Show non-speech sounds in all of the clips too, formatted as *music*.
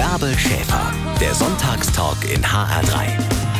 Bärbel Schäfer, der Sonntagstalk in HR3.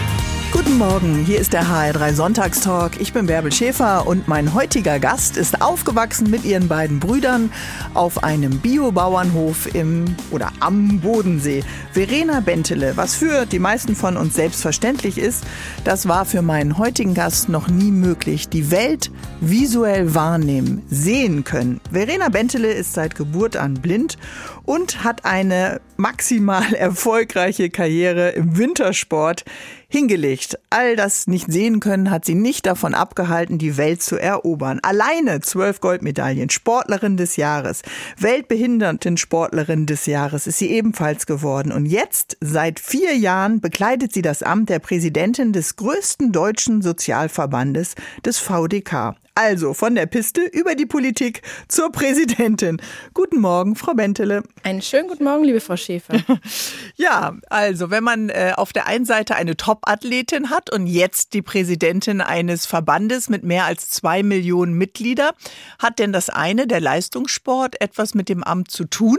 Guten Morgen, hier ist der HR3 Sonntagstalk. Ich bin Bärbel Schäfer und mein heutiger Gast ist aufgewachsen mit ihren beiden Brüdern auf einem Biobauernhof im oder am Bodensee. Verena Bentele, was für die meisten von uns selbstverständlich ist, das war für meinen heutigen Gast noch nie möglich. Die Welt visuell wahrnehmen, sehen können. Verena Bentele ist seit Geburt an blind und hat eine maximal *laughs* erfolgreiche Karriere im Wintersport hingelegt. All das nicht sehen können hat sie nicht davon abgehalten, die Welt zu erobern. Alleine zwölf Goldmedaillen, Sportlerin des Jahres, Weltbehindertensportlerin des Jahres ist sie ebenfalls geworden. Und jetzt, seit vier Jahren, bekleidet sie das Amt der Präsidentin des größten deutschen Sozialverbandes, des VDK. Also von der Piste über die Politik zur Präsidentin. Guten Morgen, Frau Bentele. Einen schönen guten Morgen, liebe Frau Schäfer. *laughs* ja, also wenn man äh, auf der einen Seite eine Top-Athletin hat und jetzt die Präsidentin eines Verbandes mit mehr als zwei Millionen Mitglieder, hat denn das eine, der Leistungssport, etwas mit dem Amt zu tun?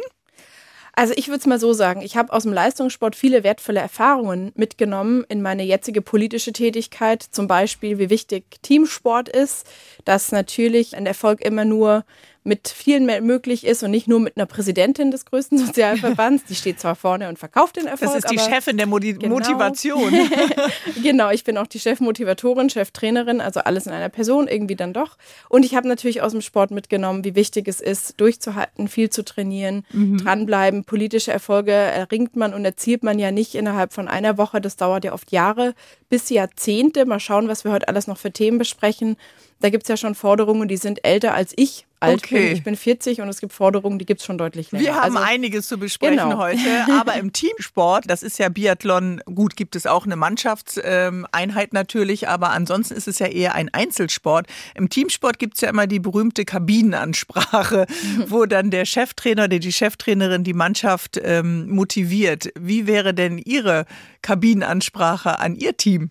Also ich würde es mal so sagen, ich habe aus dem Leistungssport viele wertvolle Erfahrungen mitgenommen in meine jetzige politische Tätigkeit, zum Beispiel wie wichtig Teamsport ist, dass natürlich ein Erfolg immer nur mit vielen möglich ist und nicht nur mit einer Präsidentin des größten *laughs* Sozialverbands. Die steht zwar vorne und verkauft den Erfolg. Das ist die Chefin der Modi genau. Motivation. *laughs* genau, ich bin auch die Chefmotivatorin, Cheftrainerin, also alles in einer Person irgendwie dann doch. Und ich habe natürlich aus dem Sport mitgenommen, wie wichtig es ist, durchzuhalten, viel zu trainieren, mhm. dranbleiben. Politische Erfolge erringt man und erzielt man ja nicht innerhalb von einer Woche. Das dauert ja oft Jahre bis Jahrzehnte. Mal schauen, was wir heute alles noch für Themen besprechen. Da gibt es ja schon Forderungen, die sind älter als ich alt okay. bin. Ich bin 40 und es gibt Forderungen, die gibt es schon deutlich länger. Wir haben also, einiges zu besprechen genau. heute, *laughs* aber im Teamsport, das ist ja Biathlon, gut, gibt es auch eine Mannschaftseinheit natürlich, aber ansonsten ist es ja eher ein Einzelsport. Im Teamsport gibt es ja immer die berühmte Kabinenansprache, *laughs* wo dann der Cheftrainer oder die Cheftrainerin die Mannschaft ähm, motiviert. Wie wäre denn Ihre Kabinenansprache an Ihr Team?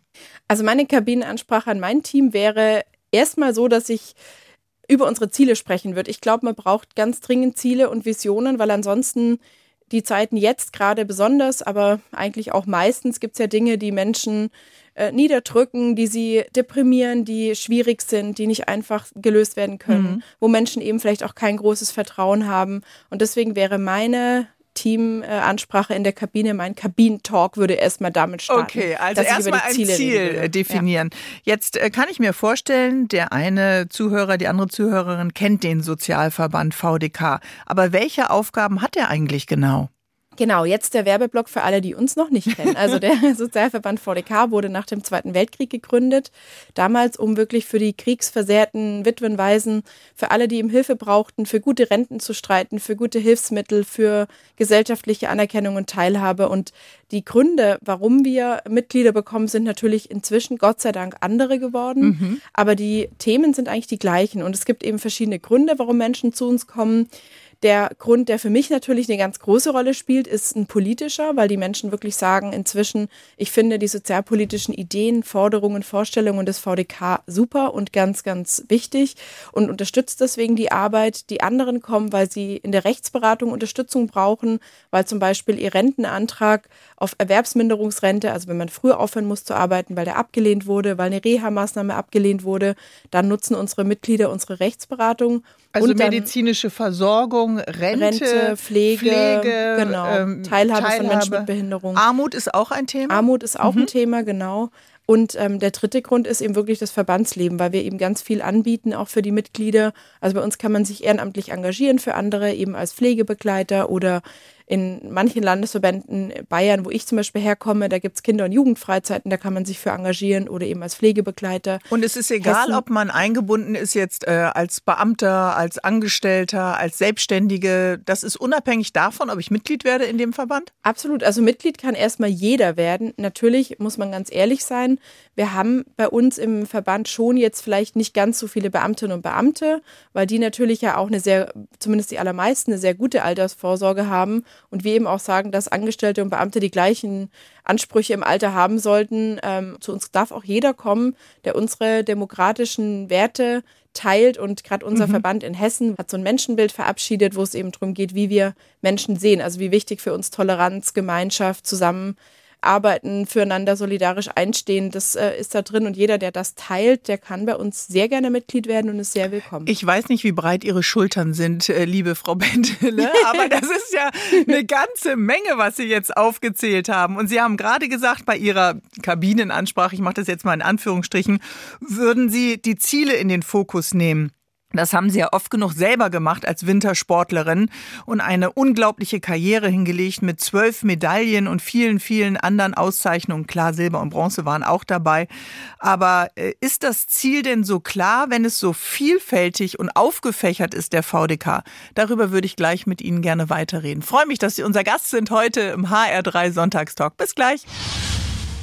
Also meine Kabinenansprache an mein Team wäre erstmal so, dass ich über unsere Ziele sprechen würde. Ich glaube, man braucht ganz dringend Ziele und Visionen, weil ansonsten die Zeiten jetzt gerade besonders, aber eigentlich auch meistens gibt es ja Dinge, die Menschen äh, niederdrücken, die sie deprimieren, die schwierig sind, die nicht einfach gelöst werden können, mhm. wo Menschen eben vielleicht auch kein großes Vertrauen haben. Und deswegen wäre meine Teamansprache in der Kabine. Mein Kabinentalk würde erstmal damit starten. Okay, also erstmal ein Ziel rede. definieren. Ja. Jetzt äh, kann ich mir vorstellen, der eine Zuhörer, die andere Zuhörerin kennt den Sozialverband VDK. Aber welche Aufgaben hat er eigentlich genau? Genau, jetzt der Werbeblock für alle, die uns noch nicht kennen. Also der *laughs* Sozialverband VDK wurde nach dem Zweiten Weltkrieg gegründet. Damals, um wirklich für die kriegsversehrten Witwen, Waisen, für alle, die ihm Hilfe brauchten, für gute Renten zu streiten, für gute Hilfsmittel, für gesellschaftliche Anerkennung und Teilhabe. Und die Gründe, warum wir Mitglieder bekommen, sind natürlich inzwischen Gott sei Dank andere geworden. Mhm. Aber die Themen sind eigentlich die gleichen. Und es gibt eben verschiedene Gründe, warum Menschen zu uns kommen. Der Grund, der für mich natürlich eine ganz große Rolle spielt, ist ein politischer, weil die Menschen wirklich sagen inzwischen, ich finde die sozialpolitischen Ideen, Forderungen, Vorstellungen des VDK super und ganz, ganz wichtig und unterstützt deswegen die Arbeit. Die anderen kommen, weil sie in der Rechtsberatung Unterstützung brauchen, weil zum Beispiel ihr Rentenantrag auf Erwerbsminderungsrente, also wenn man früher aufhören muss zu arbeiten, weil der abgelehnt wurde, weil eine Reha-Maßnahme abgelehnt wurde, dann nutzen unsere Mitglieder unsere Rechtsberatung. Also medizinische Versorgung, Rente, Rente Pflege, Pflege genau, ähm, Teilhabe, Teilhabe, von Menschen mit Behinderung. Armut ist auch ein Thema? Armut ist auch mhm. ein Thema, genau. Und ähm, der dritte Grund ist eben wirklich das Verbandsleben, weil wir eben ganz viel anbieten, auch für die Mitglieder. Also bei uns kann man sich ehrenamtlich engagieren für andere, eben als Pflegebegleiter oder in manchen Landesverbänden, Bayern, wo ich zum Beispiel herkomme, da gibt es Kinder- und Jugendfreizeiten, da kann man sich für engagieren oder eben als Pflegebegleiter. Und es ist egal, Hessen. ob man eingebunden ist jetzt äh, als Beamter, als Angestellter, als Selbstständige. Das ist unabhängig davon, ob ich Mitglied werde in dem Verband? Absolut. Also Mitglied kann erstmal jeder werden. Natürlich muss man ganz ehrlich sein. Wir haben bei uns im Verband schon jetzt vielleicht nicht ganz so viele Beamtinnen und Beamte, weil die natürlich ja auch eine sehr, zumindest die allermeisten, eine sehr gute Altersvorsorge haben und wir eben auch sagen, dass Angestellte und Beamte die gleichen Ansprüche im Alter haben sollten. Ähm, zu uns darf auch jeder kommen, der unsere demokratischen Werte teilt und gerade unser mhm. Verband in Hessen hat so ein Menschenbild verabschiedet, wo es eben darum geht, wie wir Menschen sehen, also wie wichtig für uns Toleranz, Gemeinschaft, zusammen arbeiten, füreinander solidarisch einstehen. Das äh, ist da drin und jeder, der das teilt, der kann bei uns sehr gerne Mitglied werden und ist sehr willkommen. Ich weiß nicht, wie breit Ihre Schultern sind, äh, liebe Frau *laughs* Bentele, aber das ist ja eine ganze Menge, was Sie jetzt aufgezählt haben. Und Sie haben gerade gesagt, bei Ihrer Kabinenansprache, ich mache das jetzt mal in Anführungsstrichen, würden Sie die Ziele in den Fokus nehmen. Das haben sie ja oft genug selber gemacht als Wintersportlerin und eine unglaubliche Karriere hingelegt mit zwölf Medaillen und vielen, vielen anderen Auszeichnungen. Klar, Silber und Bronze waren auch dabei. Aber äh, ist das Ziel denn so klar, wenn es so vielfältig und aufgefächert ist, der VDK? Darüber würde ich gleich mit Ihnen gerne weiterreden. Freue mich, dass Sie unser Gast sind heute im HR3 Sonntagstalk. Bis gleich.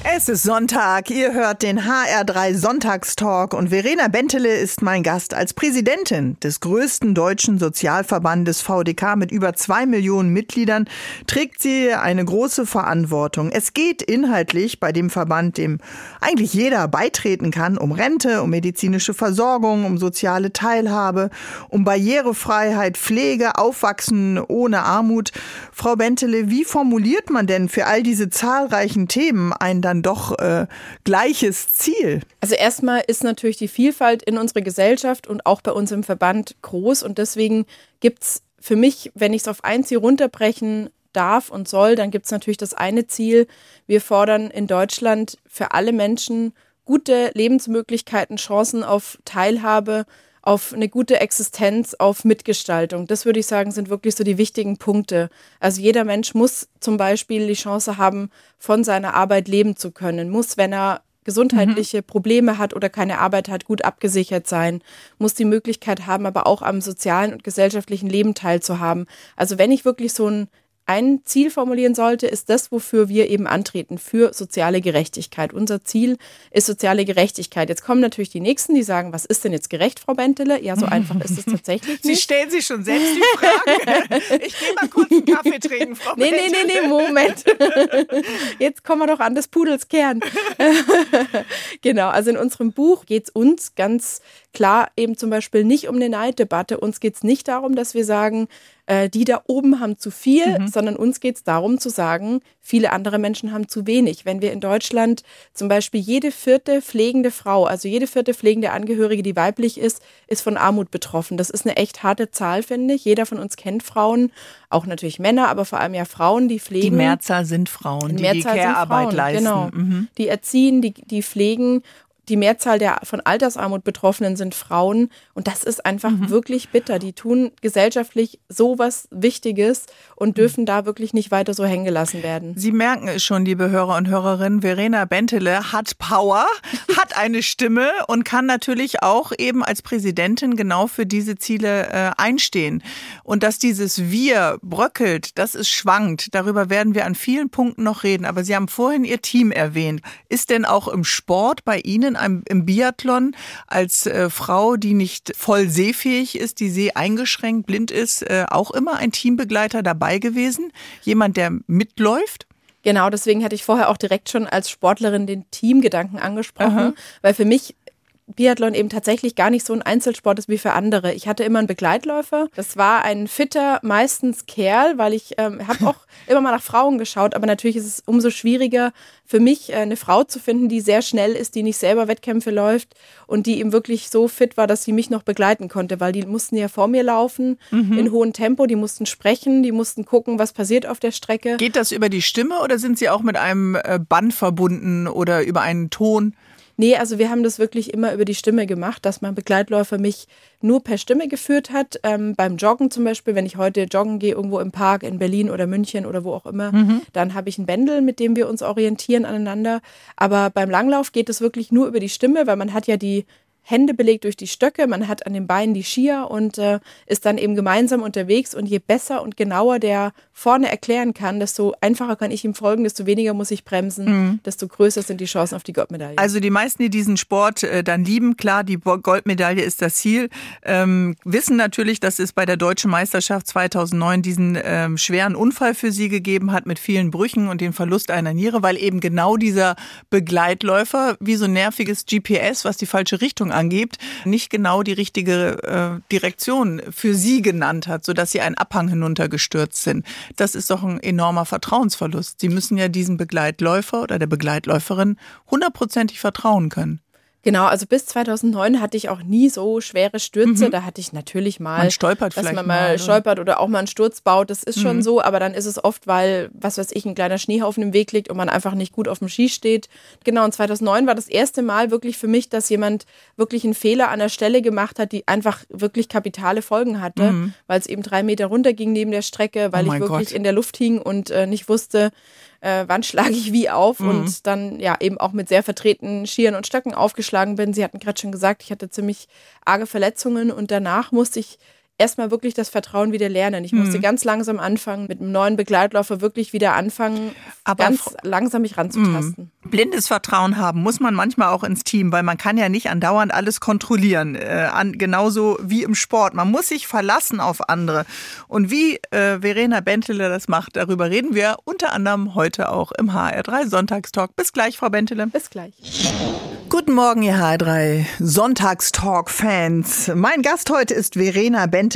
Es ist Sonntag, ihr hört den HR3 Sonntagstalk und Verena Bentele ist mein Gast als Präsidentin des größten deutschen Sozialverbandes VDK mit über zwei Millionen Mitgliedern trägt sie eine große Verantwortung. Es geht inhaltlich bei dem Verband, dem eigentlich jeder beitreten kann, um Rente, um medizinische Versorgung, um soziale Teilhabe, um Barrierefreiheit, Pflege, Aufwachsen ohne Armut. Frau Bentele, wie formuliert man denn für all diese zahlreichen Themen ein dann doch äh, gleiches Ziel? Also erstmal ist natürlich die Vielfalt in unserer Gesellschaft und auch bei uns im Verband groß und deswegen gibt es für mich, wenn ich es auf ein Ziel runterbrechen darf und soll, dann gibt es natürlich das eine Ziel. Wir fordern in Deutschland für alle Menschen gute Lebensmöglichkeiten, Chancen auf Teilhabe, auf eine gute Existenz, auf Mitgestaltung. Das würde ich sagen, sind wirklich so die wichtigen Punkte. Also jeder Mensch muss zum Beispiel die Chance haben, von seiner Arbeit leben zu können, muss, wenn er gesundheitliche mhm. Probleme hat oder keine Arbeit hat, gut abgesichert sein, muss die Möglichkeit haben, aber auch am sozialen und gesellschaftlichen Leben teilzuhaben. Also wenn ich wirklich so ein ein Ziel formulieren sollte, ist das, wofür wir eben antreten, für soziale Gerechtigkeit. Unser Ziel ist soziale Gerechtigkeit. Jetzt kommen natürlich die Nächsten, die sagen, was ist denn jetzt gerecht, Frau Bentele? Ja, so einfach ist es *laughs* tatsächlich nicht. Sie stellen sich schon selbst die Frage. *laughs* Ich gehe mal kurz einen Kaffee trinken, Frau nee, Bentele. Nee, nee, nee, Moment. *laughs* Jetzt kommen wir doch an des Pudels Kern. genau, also in unserem Buch geht es uns ganz klar eben zum Beispiel nicht um eine Neiddebatte. Uns geht es nicht darum, dass wir sagen, äh, die da oben haben zu viel, mhm. sondern uns geht es darum zu sagen, viele andere Menschen haben zu wenig. Wenn wir in Deutschland zum Beispiel jede vierte pflegende Frau, also jede vierte pflegende Angehörige, die weiblich ist, ist von Armut betroffen. Das ist eine echt harte Zahl, finde ich. Jeder von uns kennt Frauen, auch natürlich Männer, aber vor allem ja Frauen, die pflegen. Die Mehrzahl sind Frauen, die Mehrzahl die Care-Arbeit leisten. Genau. Mhm. Die erziehen, die, die pflegen die Mehrzahl der von Altersarmut Betroffenen sind Frauen. Und das ist einfach mhm. wirklich bitter. Die tun gesellschaftlich so was Wichtiges und mhm. dürfen mhm. da wirklich nicht weiter so hängen gelassen werden. Sie merken es schon, liebe Hörer und Hörerinnen. Verena Bentele hat Power, *laughs* hat eine Stimme und kann natürlich auch eben als Präsidentin genau für diese Ziele äh, einstehen. Und dass dieses Wir bröckelt, das ist schwankt. Darüber werden wir an vielen Punkten noch reden. Aber Sie haben vorhin Ihr Team erwähnt. Ist denn auch im Sport bei Ihnen einem, im Biathlon als äh, Frau, die nicht voll sehfähig ist, die seh eingeschränkt, blind ist, äh, auch immer ein Teambegleiter dabei gewesen? Jemand, der mitläuft? Genau, deswegen hatte ich vorher auch direkt schon als Sportlerin den Teamgedanken angesprochen, Aha. weil für mich Biathlon eben tatsächlich gar nicht so ein Einzelsport ist wie für andere. Ich hatte immer einen Begleitläufer. Das war ein fitter, meistens Kerl, weil ich ähm, habe auch *laughs* immer mal nach Frauen geschaut, aber natürlich ist es umso schwieriger für mich, äh, eine Frau zu finden, die sehr schnell ist, die nicht selber Wettkämpfe läuft und die eben wirklich so fit war, dass sie mich noch begleiten konnte, weil die mussten ja vor mir laufen mhm. in hohem Tempo, die mussten sprechen, die mussten gucken, was passiert auf der Strecke. Geht das über die Stimme oder sind sie auch mit einem äh, Band verbunden oder über einen Ton? Nee, also wir haben das wirklich immer über die Stimme gemacht, dass mein Begleitläufer mich nur per Stimme geführt hat. Ähm, beim Joggen zum Beispiel, wenn ich heute joggen gehe, irgendwo im Park in Berlin oder München oder wo auch immer, mhm. dann habe ich ein Bändel, mit dem wir uns orientieren aneinander. Aber beim Langlauf geht es wirklich nur über die Stimme, weil man hat ja die Hände belegt durch die Stöcke, man hat an den Beinen die Skier und äh, ist dann eben gemeinsam unterwegs. Und je besser und genauer der vorne erklären kann, desto einfacher kann ich ihm folgen, desto weniger muss ich bremsen, mhm. desto größer sind die Chancen auf die Goldmedaille. Also die meisten, die diesen Sport äh, dann lieben, klar, die Goldmedaille ist das Ziel, ähm, wissen natürlich, dass es bei der deutschen Meisterschaft 2009 diesen ähm, schweren Unfall für sie gegeben hat mit vielen Brüchen und den Verlust einer Niere, weil eben genau dieser Begleitläufer wie so ein nerviges GPS, was die falsche Richtung angibt, nicht genau die richtige äh, Direktion für sie genannt hat, sodass sie einen Abhang hinuntergestürzt sind. Das ist doch ein enormer Vertrauensverlust. Sie müssen ja diesem Begleitläufer oder der Begleitläuferin hundertprozentig vertrauen können. Genau, also bis 2009 hatte ich auch nie so schwere Stürze. Mhm. Da hatte ich natürlich mal, man stolpert dass man mal, mal stolpert oder auch mal einen Sturz baut. Das ist mhm. schon so, aber dann ist es oft, weil, was weiß ich, ein kleiner Schneehaufen im Weg liegt und man einfach nicht gut auf dem Ski steht. Genau, und 2009 war das erste Mal wirklich für mich, dass jemand wirklich einen Fehler an der Stelle gemacht hat, die einfach wirklich kapitale Folgen hatte, mhm. weil es eben drei Meter runter ging neben der Strecke, weil oh ich wirklich Gott. in der Luft hing und äh, nicht wusste, äh, wann schlage ich wie auf mhm. und dann ja eben auch mit sehr vertretenen Skiern und Stöcken aufgeschlagen bin. Sie hatten gerade schon gesagt, ich hatte ziemlich arge Verletzungen und danach musste ich erstmal wirklich das Vertrauen wieder lernen. Ich musste mhm. ganz langsam anfangen, mit einem neuen Begleitläufer wirklich wieder anfangen, Aber ganz langsam mich ranzutasten. Mhm. Blindes Vertrauen haben muss man manchmal auch ins Team, weil man kann ja nicht andauernd alles kontrollieren. Äh, an, genauso wie im Sport. Man muss sich verlassen auf andere. Und wie äh, Verena Bentele das macht, darüber reden wir unter anderem heute auch im HR3 Sonntagstalk. Bis gleich, Frau Bentele. Bis gleich. Guten Morgen, ihr HR3 Sonntagstalk-Fans. Mein Gast heute ist Verena Bentele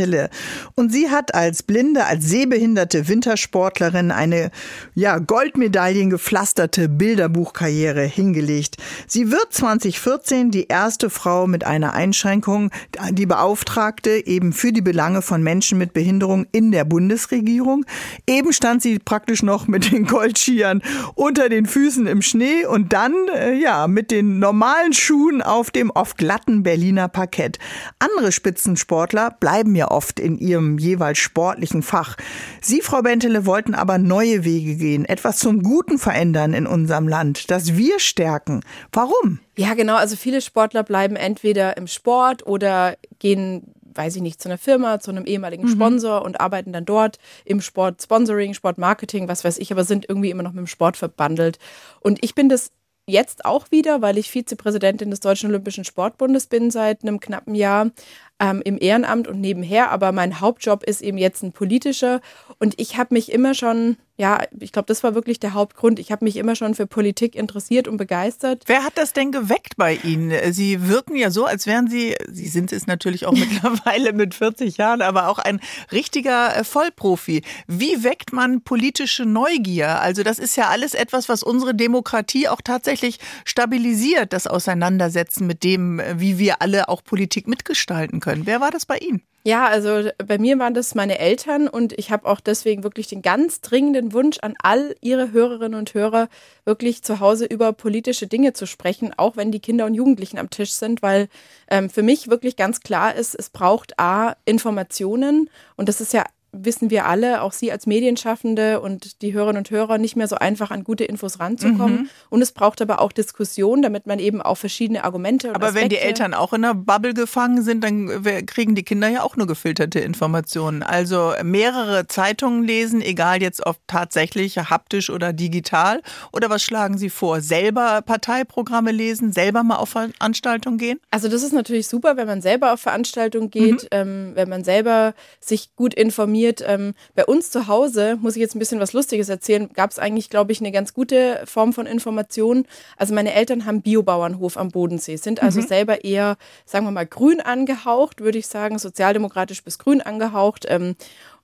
und sie hat als blinde, als sehbehinderte Wintersportlerin eine ja, Goldmedaillen gepflasterte Bilderbuchkarriere hingelegt. Sie wird 2014 die erste Frau mit einer Einschränkung, die Beauftragte eben für die Belange von Menschen mit Behinderung in der Bundesregierung. Eben stand sie praktisch noch mit den Goldskiern unter den Füßen im Schnee und dann äh, ja mit den normalen Schuhen auf dem oft glatten Berliner Parkett. Andere Spitzensportler bleiben ja oft in ihrem jeweils sportlichen Fach. Sie, Frau Bentele, wollten aber neue Wege gehen, etwas zum Guten verändern in unserem Land, das wir stärken. Warum? Ja, genau. Also viele Sportler bleiben entweder im Sport oder gehen weiß ich nicht, zu einer Firma, zu einem ehemaligen mhm. Sponsor und arbeiten dann dort im Sport Sponsoring, Sportmarketing, was weiß ich, aber sind irgendwie immer noch mit dem Sport verbandelt. Und ich bin das jetzt auch wieder, weil ich Vizepräsidentin des Deutschen Olympischen Sportbundes bin seit einem knappen Jahr ähm, im Ehrenamt und nebenher. Aber mein Hauptjob ist eben jetzt ein politischer. Und ich habe mich immer schon ja, ich glaube, das war wirklich der Hauptgrund. Ich habe mich immer schon für Politik interessiert und begeistert. Wer hat das denn geweckt bei Ihnen? Sie wirken ja so, als wären Sie, Sie sind es natürlich auch *laughs* mittlerweile mit 40 Jahren, aber auch ein richtiger äh, Vollprofi. Wie weckt man politische Neugier? Also das ist ja alles etwas, was unsere Demokratie auch tatsächlich stabilisiert, das Auseinandersetzen mit dem, äh, wie wir alle auch Politik mitgestalten können. Wer war das bei Ihnen? Ja, also bei mir waren das meine Eltern und ich habe auch deswegen wirklich den ganz dringenden Wunsch an all ihre Hörerinnen und Hörer, wirklich zu Hause über politische Dinge zu sprechen, auch wenn die Kinder und Jugendlichen am Tisch sind, weil ähm, für mich wirklich ganz klar ist, es braucht A, Informationen und das ist ja wissen wir alle, auch Sie als Medienschaffende und die Hörerinnen und Hörer, nicht mehr so einfach an gute Infos ranzukommen. Mhm. Und es braucht aber auch Diskussion, damit man eben auch verschiedene Argumente und Aber Aspekte wenn die Eltern auch in einer Bubble gefangen sind, dann kriegen die Kinder ja auch nur gefilterte Informationen. Also mehrere Zeitungen lesen, egal jetzt ob tatsächlich haptisch oder digital. Oder was schlagen Sie vor? Selber Parteiprogramme lesen, selber mal auf Veranstaltungen gehen? Also das ist natürlich super, wenn man selber auf Veranstaltungen geht, mhm. ähm, wenn man selber sich gut informiert informiert. Ähm, bei uns zu Hause, muss ich jetzt ein bisschen was Lustiges erzählen, gab es eigentlich, glaube ich, eine ganz gute Form von Information. Also meine Eltern haben Biobauernhof am Bodensee, sind also mhm. selber eher, sagen wir mal, grün angehaucht, würde ich sagen, sozialdemokratisch bis grün angehaucht. Ähm,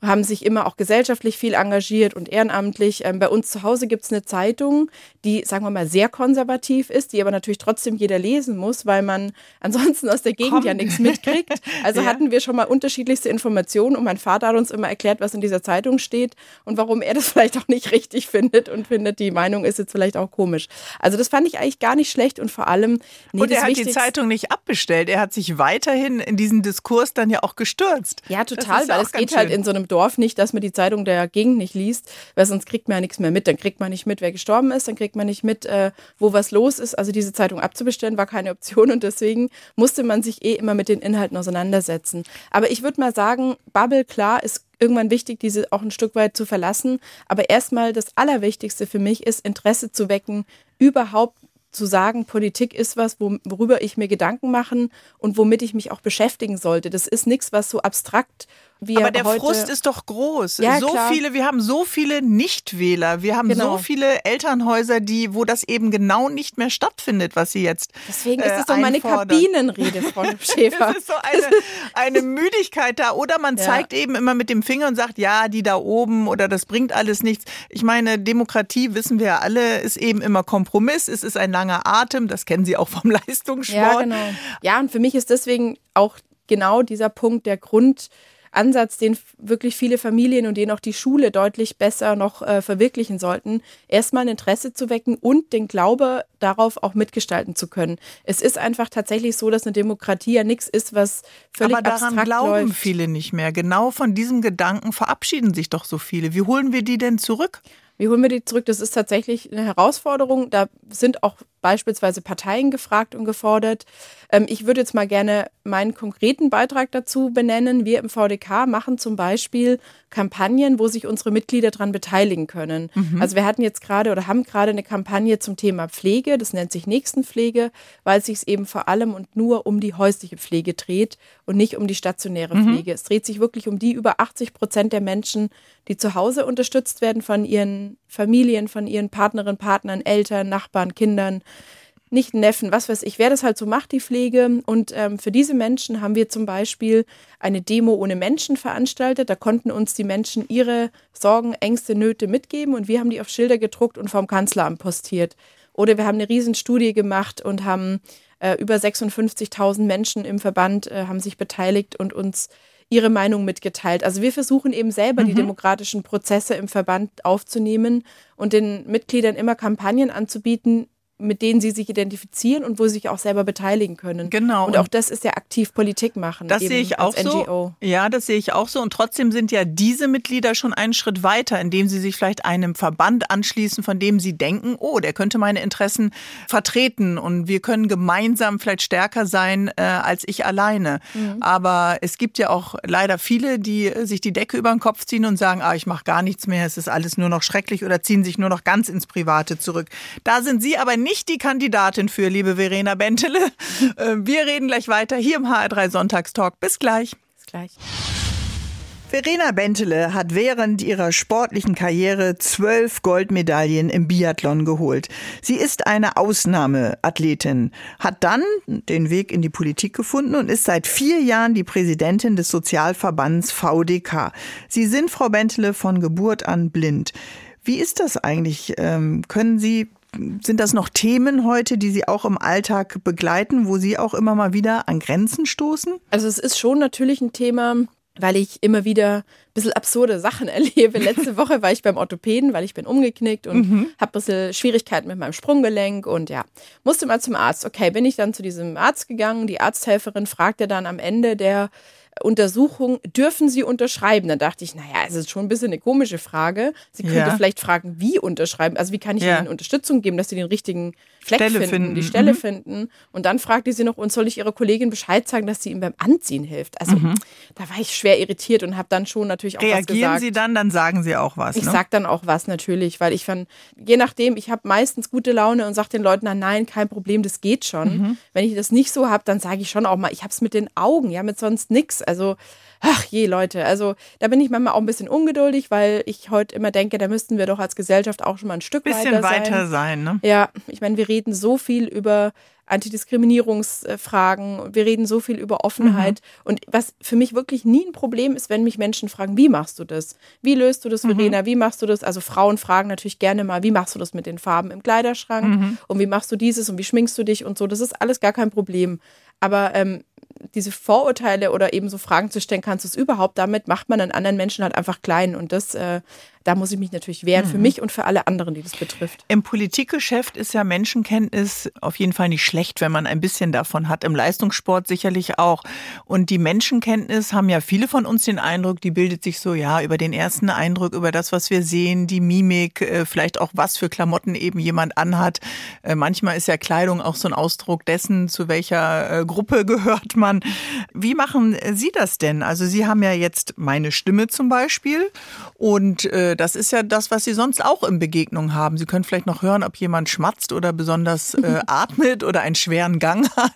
haben sich immer auch gesellschaftlich viel engagiert und ehrenamtlich. Ähm, bei uns zu Hause gibt es eine Zeitung, die, sagen wir mal, sehr konservativ ist, die aber natürlich trotzdem jeder lesen muss, weil man *laughs* ansonsten aus der Gegend Komm. ja nichts mitkriegt. Also *laughs* ja. hatten wir schon mal unterschiedlichste Informationen und mein Vater hat uns immer erklärt, was in dieser Zeitung steht und warum er das *laughs* vielleicht auch nicht richtig findet und findet, die Meinung ist jetzt vielleicht auch komisch. Also das fand ich eigentlich gar nicht schlecht und vor allem. Nee, und er hat die Zeitung nicht abbestellt. Er hat sich weiterhin in diesen Diskurs dann ja auch gestürzt. Ja, total, weil es geht halt schön. halt in so einem Dorf nicht, dass man die Zeitung der Gegend nicht liest, weil sonst kriegt man ja nichts mehr mit. Dann kriegt man nicht mit, wer gestorben ist, dann kriegt man nicht mit, äh, wo was los ist. Also diese Zeitung abzubestellen war keine Option und deswegen musste man sich eh immer mit den Inhalten auseinandersetzen. Aber ich würde mal sagen, Bubble, klar, ist irgendwann wichtig, diese auch ein Stück weit zu verlassen. Aber erstmal das Allerwichtigste für mich ist, Interesse zu wecken, überhaupt zu sagen, Politik ist was, worüber ich mir Gedanken machen und womit ich mich auch beschäftigen sollte. Das ist nichts, was so abstrakt wie Aber der Frust ist doch groß. Ja, so klar. viele, wir haben so viele Nichtwähler, wir haben Genau. so viele Elternhäuser, die, wo das eben genau nicht mehr stattfindet, was sie jetzt. Deswegen äh, ist es doch meine. Kabinenrede, Frau *laughs* Schäfer. Es ist so eine, eine Müdigkeit da. Oder man Ja. zeigt eben immer mit dem Finger und sagt, ja, die da oben oder das bringt alles nichts. Ich meine, Demokratie, wissen wir ja alle, ist eben immer Kompromiss. Es ist ein langer Atem. Das kennen Sie auch vom *laughs* Leistungssport. Ja, genau. Ja, und für mich ist deswegen auch genau dieser Punkt der Grundansatz, den wirklich viele Familien und den auch die Schule deutlich besser noch äh, verwirklichen sollten, erstmal ein Interesse zu wecken und den Glaube darauf auch mitgestalten zu können. Es ist einfach tatsächlich so, dass eine Demokratie ja nichts ist, was völlig Aber daran abstrakt glauben läuft. viele nicht mehr. Genau von diesem Gedanken verabschieden sich doch so viele. Wie holen wir die denn zurück? Wie holen wir die zurück? Das ist tatsächlich eine Herausforderung. Da sind auch beispielsweise Parteien gefragt und gefordert. Ähm, ich würde jetzt mal gerne meinen konkreten Beitrag dazu benennen. Wir im VDK machen zum Beispiel Kampagnen, wo sich unsere Mitglieder daran beteiligen können. Also wir hatten jetzt gerade oder haben gerade eine Kampagne zum Thema Pflege. Das nennt sich Nächstenpflege, weil es sich eben vor allem und nur um die häusliche Pflege dreht und nicht um die stationäre Pflege. Es dreht sich wirklich um die über 80 Prozent der Menschen, die zu Hause unterstützt werden von ihren Familien, von ihren Partnerinnen, Partnern, Eltern, Nachbarn, Kindern, nicht Neffen, was weiß ich, wer das halt so macht, die Pflege. Und ähm, für diese Menschen haben wir zum Beispiel eine Demo ohne Menschen veranstaltet. Da konnten uns die Menschen ihre Sorgen, Ängste, Nöte mitgeben und wir haben die auf Schilder gedruckt und vom Kanzleramt postiert. Oder wir haben eine Riesenstudie gemacht und haben äh, über 56.000 Menschen im Verband äh, haben sich beteiligt und uns ihre Meinung mitgeteilt. Also wir versuchen eben selber die demokratischen Prozesse im Verband aufzunehmen und den Mitgliedern immer Kampagnen anzubieten, mit denen sie sich identifizieren und wo sie sich auch selber beteiligen können. Genau. Und auch das ist ja aktiv Politik machen. Das sehe ich auch als NGO. so. Ja, das sehe ich auch so. Und trotzdem sind ja diese Mitglieder schon einen Schritt weiter, indem sie sich vielleicht einem Verband anschließen, von dem sie denken, oh, der könnte meine Interessen vertreten und wir können gemeinsam vielleicht stärker sein äh, als ich alleine. Mhm. Aber es gibt ja auch leider viele, die äh, sich die Decke über den Kopf ziehen und sagen, ah, ich mache gar nichts mehr, es ist alles nur noch schrecklich oder ziehen sich nur noch ganz ins Private zurück. Da sind Sie aber nicht die Kandidatin für, liebe Verena Bentele. *laughs* Äh, Wir reden gleich weiter hier im HR3 Sonntagstalk. Bis gleich. Bis gleich. Verena Bentele hat während ihrer sportlichen Karriere zwölf Goldmedaillen im Biathlon geholt. Sie ist eine Ausnahmeathletin, hat dann den Weg in die Politik gefunden und ist seit vier Jahren die Präsidentin des Sozialverbands VDK. Sie sind, Frau Bentele, von Geburt an blind. Wie ist das eigentlich? Ähm, können Sie sind das noch Themen heute, die Sie auch im Alltag begleiten, wo Sie auch immer mal wieder an Grenzen stoßen? Also es ist schon natürlich ein Thema, weil ich immer wieder ein bisschen absurde Sachen *laughs* erlebe. Letzte Woche war ich beim Orthopäden, weil ich bin umgeknickt und Mhm. habe ein bisschen Schwierigkeiten mit meinem Sprunggelenk und ja, musste mal zum Arzt. Okay, bin ich dann zu diesem Arzt gegangen. Die Arzthelferin fragte dann am Ende der Untersuchung, dürfen Sie unterschreiben? Dann dachte ich, naja, es ist schon ein bisschen eine komische Frage. Sie könnte Ja. vielleicht fragen, wie unterschreiben? Also wie kann ich Ja. Ihnen Unterstützung geben, dass Sie den richtigen Fleck Stelle finden, finden. die Stelle Mhm. finden? Und dann fragte sie noch, und soll ich Ihrer Kollegin Bescheid sagen, dass sie ihm beim Anziehen hilft? Also da war ich schwer irritiert und habe dann schon natürlich auch was Reagieren gesagt. Sie dann, dann sagen Sie auch was. Ich ne? sag dann auch was natürlich, weil ich fand, je nachdem, ich habe meistens gute Laune und sage den Leuten dann, nein, kein Problem, das geht schon. Mhm. Wenn ich das nicht so habe, dann sage ich schon auch mal, ich habe es mit den Augen, ja, mit sonst nix. Also, ach je, Leute, also da bin ich manchmal auch ein bisschen ungeduldig, weil ich heute immer denke, da müssten wir doch als Gesellschaft auch schon mal ein Stück bisschen weiter, weiter sein. sein. ne? Ja, ich meine, wir reden so viel über Antidiskriminierungsfragen, wir reden so viel über Offenheit. Und was für mich wirklich nie ein Problem ist, wenn mich Menschen fragen, wie machst du das? Wie löst du das, Verena? Wie machst du das? Also Frauen fragen natürlich gerne mal, wie machst du das mit den Farben im Kleiderschrank? Und wie machst du dieses und wie schminkst du dich und so? Das ist alles gar kein Problem. Aber ähm, diese Vorurteile oder eben so Fragen zu stellen, kannst du es überhaupt? Damit macht man einen anderen Menschen halt einfach klein. Und das, äh, da muss ich mich natürlich wehren mhm. für mich und für alle anderen, die das betrifft. Im Politikgeschäft ist ja Menschenkenntnis auf jeden Fall nicht schlecht, wenn man ein bisschen davon hat. Im Leistungssport sicherlich auch. Und die Menschenkenntnis haben ja viele von uns den Eindruck, die bildet sich so, ja, über den ersten Eindruck, über das, was wir sehen, die Mimik, äh, vielleicht auch was für Klamotten eben jemand anhat. Äh, manchmal ist ja Kleidung auch so ein Ausdruck dessen, zu welcher äh, Gruppe *laughs* gehört man. Wie machen Sie das denn? Also Sie haben ja jetzt meine Stimme zum Beispiel und das ist ja das, was Sie sonst auch in Begegnung haben. Sie können vielleicht noch hören, ob jemand schmatzt oder besonders äh, *laughs* atmet oder einen schweren Gang hat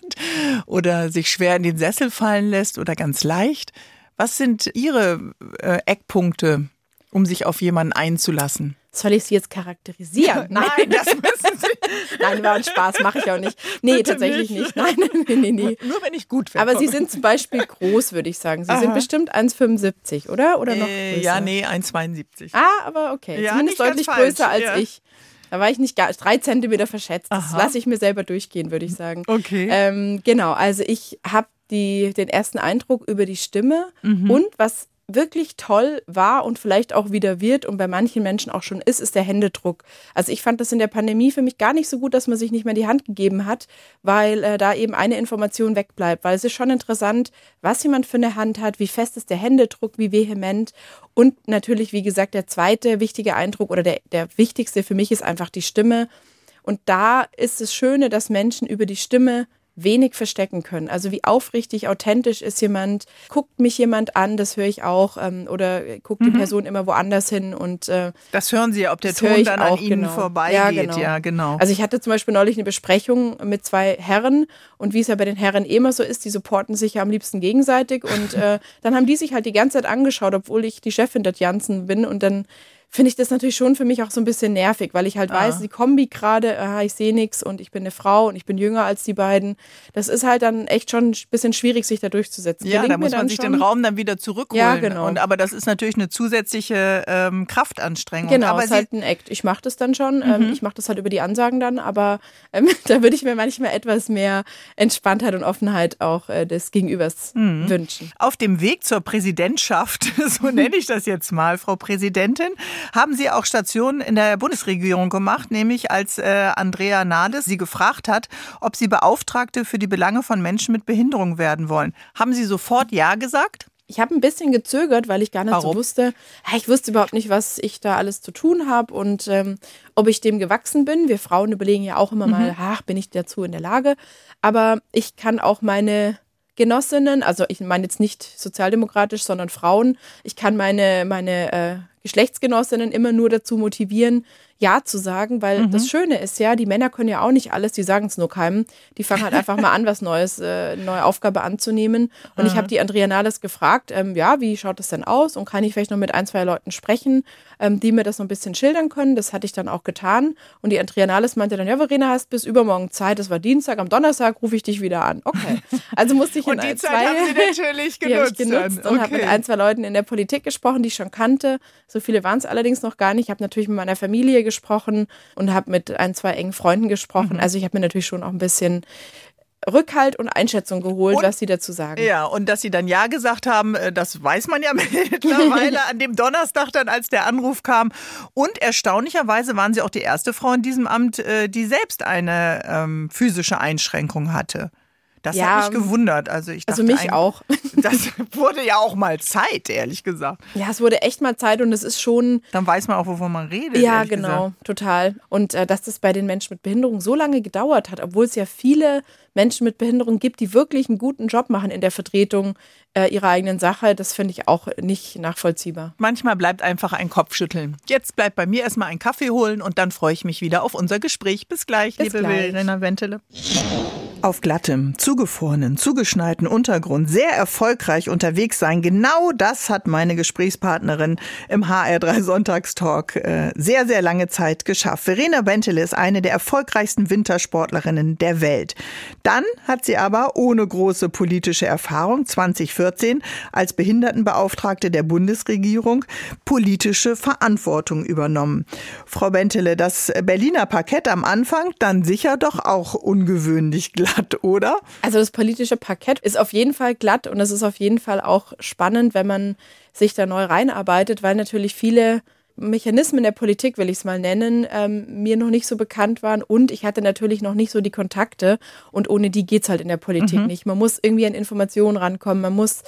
oder sich schwer in den Sessel fallen lässt oder ganz leicht. Was sind Ihre äh, Eckpunkte, um sich auf jemanden einzulassen? Soll ich sie jetzt charakterisieren? *laughs* Nein, das müssen Sie. *laughs* Nein, war ein Spaß, mache ich auch nicht. Nee, Bitte tatsächlich nicht. nicht. Nein, *laughs* nee, nee, nee. Nur wenn ich gut wäre. Aber Sie sind zum Beispiel groß, würde ich sagen. Sie Aha. sind bestimmt 1,75, oder? Oder noch äh, größer? Ja, nee, 1,72. Ah, aber okay. Ja, Zumindest deutlich größer als ja. ich. Da war ich nicht gar drei Zentimeter verschätzt. Das lasse ich mir selber durchgehen, würde ich sagen. Okay. Ähm, genau, also ich habe den ersten Eindruck über die Stimme mhm. und was wirklich toll war und vielleicht auch wieder wird und bei manchen Menschen auch schon ist, ist der Händedruck. Also ich fand das in der Pandemie für mich gar nicht so gut, dass man sich nicht mehr die Hand gegeben hat, weil äh, da eben eine Information wegbleibt. Weil es ist schon interessant, was jemand für eine Hand hat, wie fest ist der Händedruck, wie vehement. Und natürlich, wie gesagt, der zweite wichtige Eindruck oder der, der wichtigste für mich ist einfach die Stimme. Und da ist es Schöne, dass Menschen über die Stimme wenig verstecken können. Also wie aufrichtig, authentisch ist jemand, guckt mich jemand an, das höre ich auch, ähm, oder guckt mhm. die Person immer woanders hin und äh, das hören Sie ja, ob der Ton dann an Ihnen genau. vorbeigeht. Ja genau. ja, genau. Also ich hatte zum Beispiel neulich eine Besprechung mit zwei Herren und wie es ja bei den Herren immer so ist, die supporten sich ja am liebsten gegenseitig und *laughs* äh, dann haben die sich halt die ganze Zeit angeschaut, obwohl ich die Chefin der Janssen bin und dann finde ich das natürlich schon für mich auch so ein bisschen nervig, weil ich halt ah. weiß, die Kombi gerade, aha, ich sehe nichts und ich bin eine Frau und ich bin jünger als die beiden. Das ist halt dann echt schon ein bisschen schwierig, sich da durchzusetzen. Ja, Gelingt da muss man sich schon. den Raum dann wieder zurückholen. Ja, genau. Und, aber das ist natürlich eine zusätzliche ähm, Kraftanstrengung. Genau, aber ist halt ein Act. Ich mache das dann schon. Ähm, mhm. ich mache das halt über die Ansagen dann, aber ähm, *laughs* da würde ich mir manchmal etwas mehr Entspanntheit und Offenheit auch äh, des Gegenübers mhm. wünschen. Auf dem Weg zur Präsidentschaft, *laughs* so nenne ich das jetzt mal, Frau Präsidentin, haben Sie auch Stationen in der Bundesregierung gemacht, nämlich als äh, Andrea Nahles Sie gefragt hat, ob Sie Beauftragte für die Belange von Menschen mit Behinderung werden wollen. Haben Sie sofort Ja gesagt? Ich habe ein bisschen gezögert, weil ich gar nicht Warum? so wusste. Ich wusste überhaupt nicht, was ich da alles zu tun habe und ähm, ob ich dem gewachsen bin. Wir Frauen überlegen ja auch immer mhm. mal, ach, bin ich dazu in der Lage? Aber ich kann auch meine Genossinnen, also ich meine jetzt nicht sozialdemokratisch, sondern Frauen, ich kann meine, meine äh, Geschlechtsgenossinnen immer nur dazu motivieren, ja zu sagen, weil mhm. das Schöne ist ja, die Männer können ja auch nicht alles, die sagen es nur keinem. Die fangen halt einfach mal an, was Neues, äh, neue Aufgabe anzunehmen. Und mhm. ich habe die Andrea Nahles gefragt, ähm, ja, wie schaut das denn aus? Und kann ich vielleicht noch mit ein, zwei Leuten sprechen, ähm, die mir das noch ein bisschen schildern können? Das hatte ich dann auch getan. Und die Andrea Nahles meinte dann, ja, Verena, hast bis übermorgen Zeit. Das war Dienstag, am Donnerstag rufe ich dich wieder an. Okay. Also musste ich *laughs* in Und die Zeit zwei, haben Sie natürlich *laughs* genutzt. Die genutzt okay. und habe mit ein, zwei Leuten in der Politik gesprochen, die ich schon kannte. So viele waren es allerdings noch gar nicht. Ich habe natürlich mit meiner Familie gesprochen und habe mit ein, zwei engen Freunden gesprochen. Mhm. Also ich habe mir natürlich schon auch ein bisschen Rückhalt und Einschätzung geholt, und, was sie dazu sagen. Ja, und dass sie dann Ja gesagt haben, äh, das weiß man ja *laughs* mittlerweile an dem Donnerstag dann, als der Anruf kam. Und erstaunlicherweise waren sie auch die erste Frau in diesem Amt, äh, die selbst eine ähm, physische Einschränkung hatte. Das ja, hat mich gewundert. Also, ich also dachte, also mich auch. *laughs* Das wurde ja auch mal Zeit, ehrlich gesagt. Ja, es wurde echt mal Zeit und es ist schon. Dann weiß man auch, wovon man redet. Ja, genau, gesagt. total. Und äh, dass das bei den Menschen mit Behinderung so lange gedauert hat, obwohl es ja viele Menschen mit Behinderung gibt, die wirklich einen guten Job machen in der Vertretung äh, ihrer eigenen Sache, das finde ich auch nicht nachvollziehbar. Manchmal bleibt einfach ein Kopfschütteln. Jetzt bleibt bei mir erstmal ein Kaffee holen und dann freue ich mich wieder auf unser Gespräch. Bis gleich, Bis liebe gleich. Verena Wentele. Auf glattem, zugefrorenen, zugeschneiten Untergrund sehr erfolgreich unterwegs sein. Genau das hat meine Gesprächspartnerin im HR3 Sonntagstalk äh, sehr, sehr lange Zeit geschafft. Verena Wentele ist eine der erfolgreichsten Wintersportlerinnen der Welt. Dann hat sie aber ohne große politische Erfahrung 2014 als Behindertenbeauftragte der Bundesregierung politische Verantwortung übernommen. Frau Wentele, das Berliner Parkett am Anfang dann sicher doch auch ungewöhnlich glatt, oder? Also das politische Parkett ist auf jeden Fall glatt und es ist auf jeden Fall auch spannend, wenn man sich da neu reinarbeitet, weil natürlich viele Mechanismen der Politik, will ich es mal nennen, ähm, mir noch nicht so bekannt waren und ich hatte natürlich noch nicht so die Kontakte und ohne die geht es halt in der Politik mhm. nicht. Man muss irgendwie an Informationen rankommen, man muss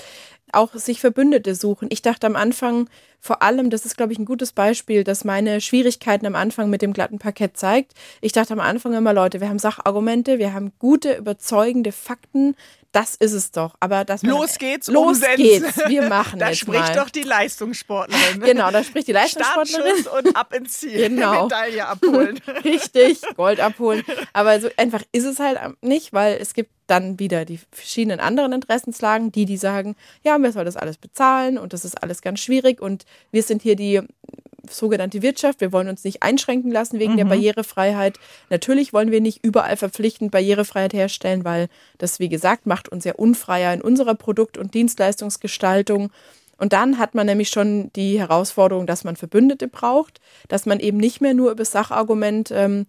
auch sich Verbündete suchen. Ich dachte am Anfang vor allem, das ist, glaube ich, ein gutes Beispiel, dass meine Schwierigkeiten am Anfang mit dem glatten Parkett zeigt. Ich dachte am Anfang immer, Leute, wir haben Sachargumente, wir haben gute, überzeugende Fakten, das ist es doch. Aber das los geht's, los umsetzen. geht's. Wir *laughs* machen Da jetzt spricht mal. doch die Leistungssportlerin. Genau, da spricht die Leistungssportlerin. Startschuss und ab ins Ziel. Genau. *laughs* Medaille abholen. *laughs* Richtig, Gold abholen. Aber so einfach ist es halt nicht, weil es gibt dann wieder die verschiedenen anderen Interessenslagen, die, die sagen, ja, wer soll das alles bezahlen und das ist alles ganz schwierig und wir sind hier die sogenannte Wirtschaft. Wir wollen uns nicht einschränken lassen wegen mhm. der Barrierefreiheit. Natürlich wollen wir nicht überall verpflichtend Barrierefreiheit herstellen, weil das, wie gesagt, macht uns ja unfreier in unserer Produkt- und Dienstleistungsgestaltung. Und dann hat man nämlich schon die Herausforderung, dass man Verbündete braucht, dass man eben nicht mehr nur über das Sachargument ähm,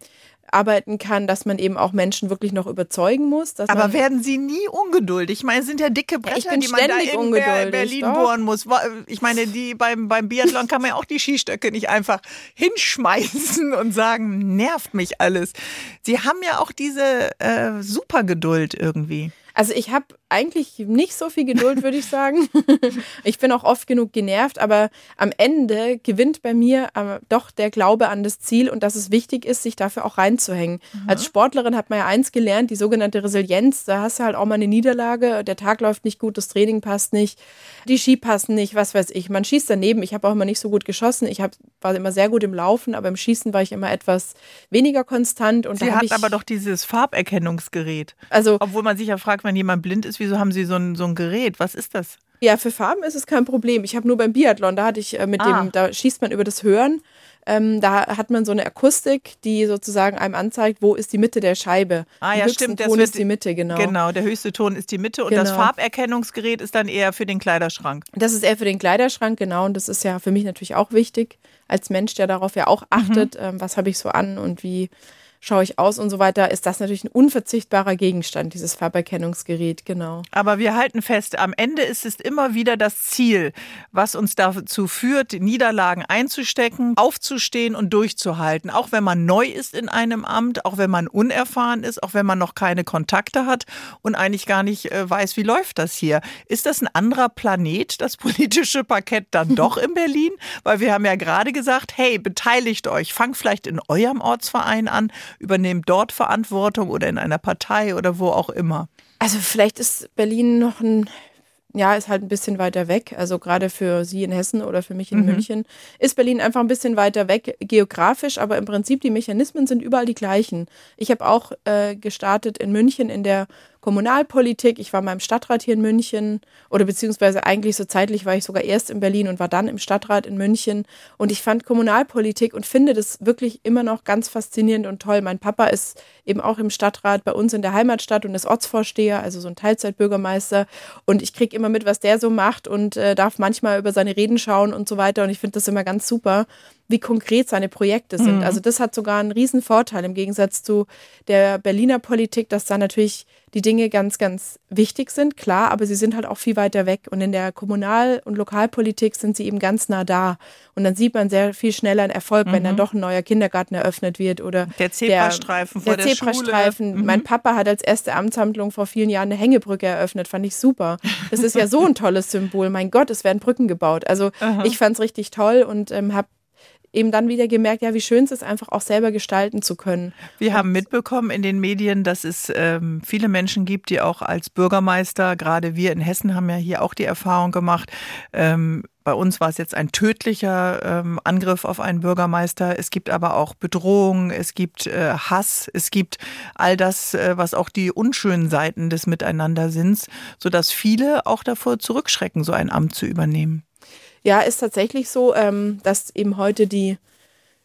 arbeiten kann, dass man eben auch Menschen wirklich noch überzeugen muss. Aber werden Sie nie ungeduldig? Ich meine, es sind ja dicke Bretter, ja, die man da in Berlin doch. bohren muss. Ich meine, die beim, beim Biathlon kann man ja auch die Skistöcke nicht einfach *laughs* hinschmeißen und sagen, nervt mich alles. Sie haben ja auch diese äh, Supergeduld irgendwie. Also ich habe eigentlich nicht so viel Geduld, würde ich sagen. *laughs* ich bin auch oft genug genervt, aber am Ende gewinnt bei mir äh, doch der Glaube an das Ziel und dass es wichtig ist, sich dafür auch reinzuhängen. Mhm. Als Sportlerin hat man ja eins gelernt, die sogenannte Resilienz. Da hast du halt auch mal eine Niederlage, der Tag läuft nicht gut, das Training passt nicht, die Ski passen nicht, was weiß ich. Man schießt daneben. Ich habe auch immer nicht so gut geschossen. Ich hab, war immer sehr gut im Laufen, aber im Schießen war ich immer etwas weniger konstant. Und Sie hat aber doch dieses Farberkennungsgerät. Also, Obwohl man sich ja fragt, wenn jemand blind ist, wieso haben Sie so ein, so ein Gerät? Was ist das? Ja, für Farben ist es kein Problem. Ich habe nur beim Biathlon, da hatte ich äh, mit ah. dem, da schießt man über das Hören. Ähm, da hat man so eine Akustik, die sozusagen einem anzeigt, wo ist die Mitte der Scheibe. Ah ja, stimmt. Ton ist die Mitte, genau. Genau, der höchste Ton ist die Mitte und genau. das Farberkennungsgerät ist dann eher für den Kleiderschrank. Das ist eher für den Kleiderschrank, genau. Und das ist ja für mich natürlich auch wichtig, als Mensch, der darauf ja auch achtet, mhm. ähm, was habe ich so an und wie schaue ich aus und so weiter, ist das natürlich ein unverzichtbarer Gegenstand, dieses Farberkennungsgerät, genau. Aber wir halten fest, am Ende ist es immer wieder das Ziel, was uns dazu führt, Niederlagen einzustecken, aufzustehen und durchzuhalten. Auch wenn man neu ist in einem Amt, auch wenn man unerfahren ist, auch wenn man noch keine Kontakte hat und eigentlich gar nicht äh, weiß, wie läuft das hier. Ist das ein anderer Planet, das *laughs* politische Parkett dann doch in Berlin? Weil wir haben ja gerade gesagt, hey, beteiligt euch, fangt vielleicht in eurem Ortsverein an, übernehmt dort Verantwortung oder in einer Partei oder wo auch immer? Also vielleicht ist Berlin noch ein ja, ist halt ein bisschen weiter weg. Also gerade für Sie in Hessen oder für mich in mhm. München ist Berlin einfach ein bisschen weiter weg geografisch, aber im Prinzip die Mechanismen sind überall die gleichen. Ich habe auch äh, gestartet in München in der Kommunalpolitik. Ich war mal im Stadtrat hier in München oder beziehungsweise eigentlich so zeitlich war ich sogar erst in Berlin und war dann im Stadtrat in München. Und ich fand Kommunalpolitik und finde das wirklich immer noch ganz faszinierend und toll. Mein Papa ist eben auch im Stadtrat bei uns in der Heimatstadt und ist Ortsvorsteher, also so ein Teilzeitbürgermeister. Und ich kriege immer mit, was der so macht und äh, darf manchmal über seine Reden schauen und so weiter. Und ich finde das immer ganz super wie konkret seine Projekte sind. Mhm. Also das hat sogar einen riesen Vorteil im Gegensatz zu der Berliner Politik, dass da natürlich die Dinge ganz, ganz wichtig sind, klar, aber sie sind halt auch viel weiter weg. Und in der Kommunal- und Lokalpolitik sind sie eben ganz nah da. Und dann sieht man sehr viel schneller einen Erfolg, mhm. wenn dann mhm. doch ein neuer Kindergarten eröffnet wird oder der Zebrastreifen der, vor der, der Zebrastreifen. Mhm. Mein Papa hat als erste Amtshandlung vor vielen Jahren eine Hängebrücke eröffnet, fand ich super. Das ist ja so ein tolles Symbol. Mein Gott, es werden Brücken gebaut. Also Aha. ich fand es richtig toll und ähm, habe eben dann wieder gemerkt, ja, wie schön es ist, einfach auch selber gestalten zu können. Wir haben mitbekommen in den Medien, dass es ähm, viele Menschen gibt, die auch als Bürgermeister, gerade wir in Hessen haben ja hier auch die Erfahrung gemacht, ähm, bei uns war es jetzt ein tödlicher ähm, Angriff auf einen Bürgermeister. Es gibt aber auch Bedrohung, es gibt äh, Hass, es gibt all das, äh, was auch die unschönen Seiten des Miteinandersinns, sodass viele auch davor zurückschrecken, so ein Amt zu übernehmen. Ja, ist tatsächlich so, ähm, dass eben heute die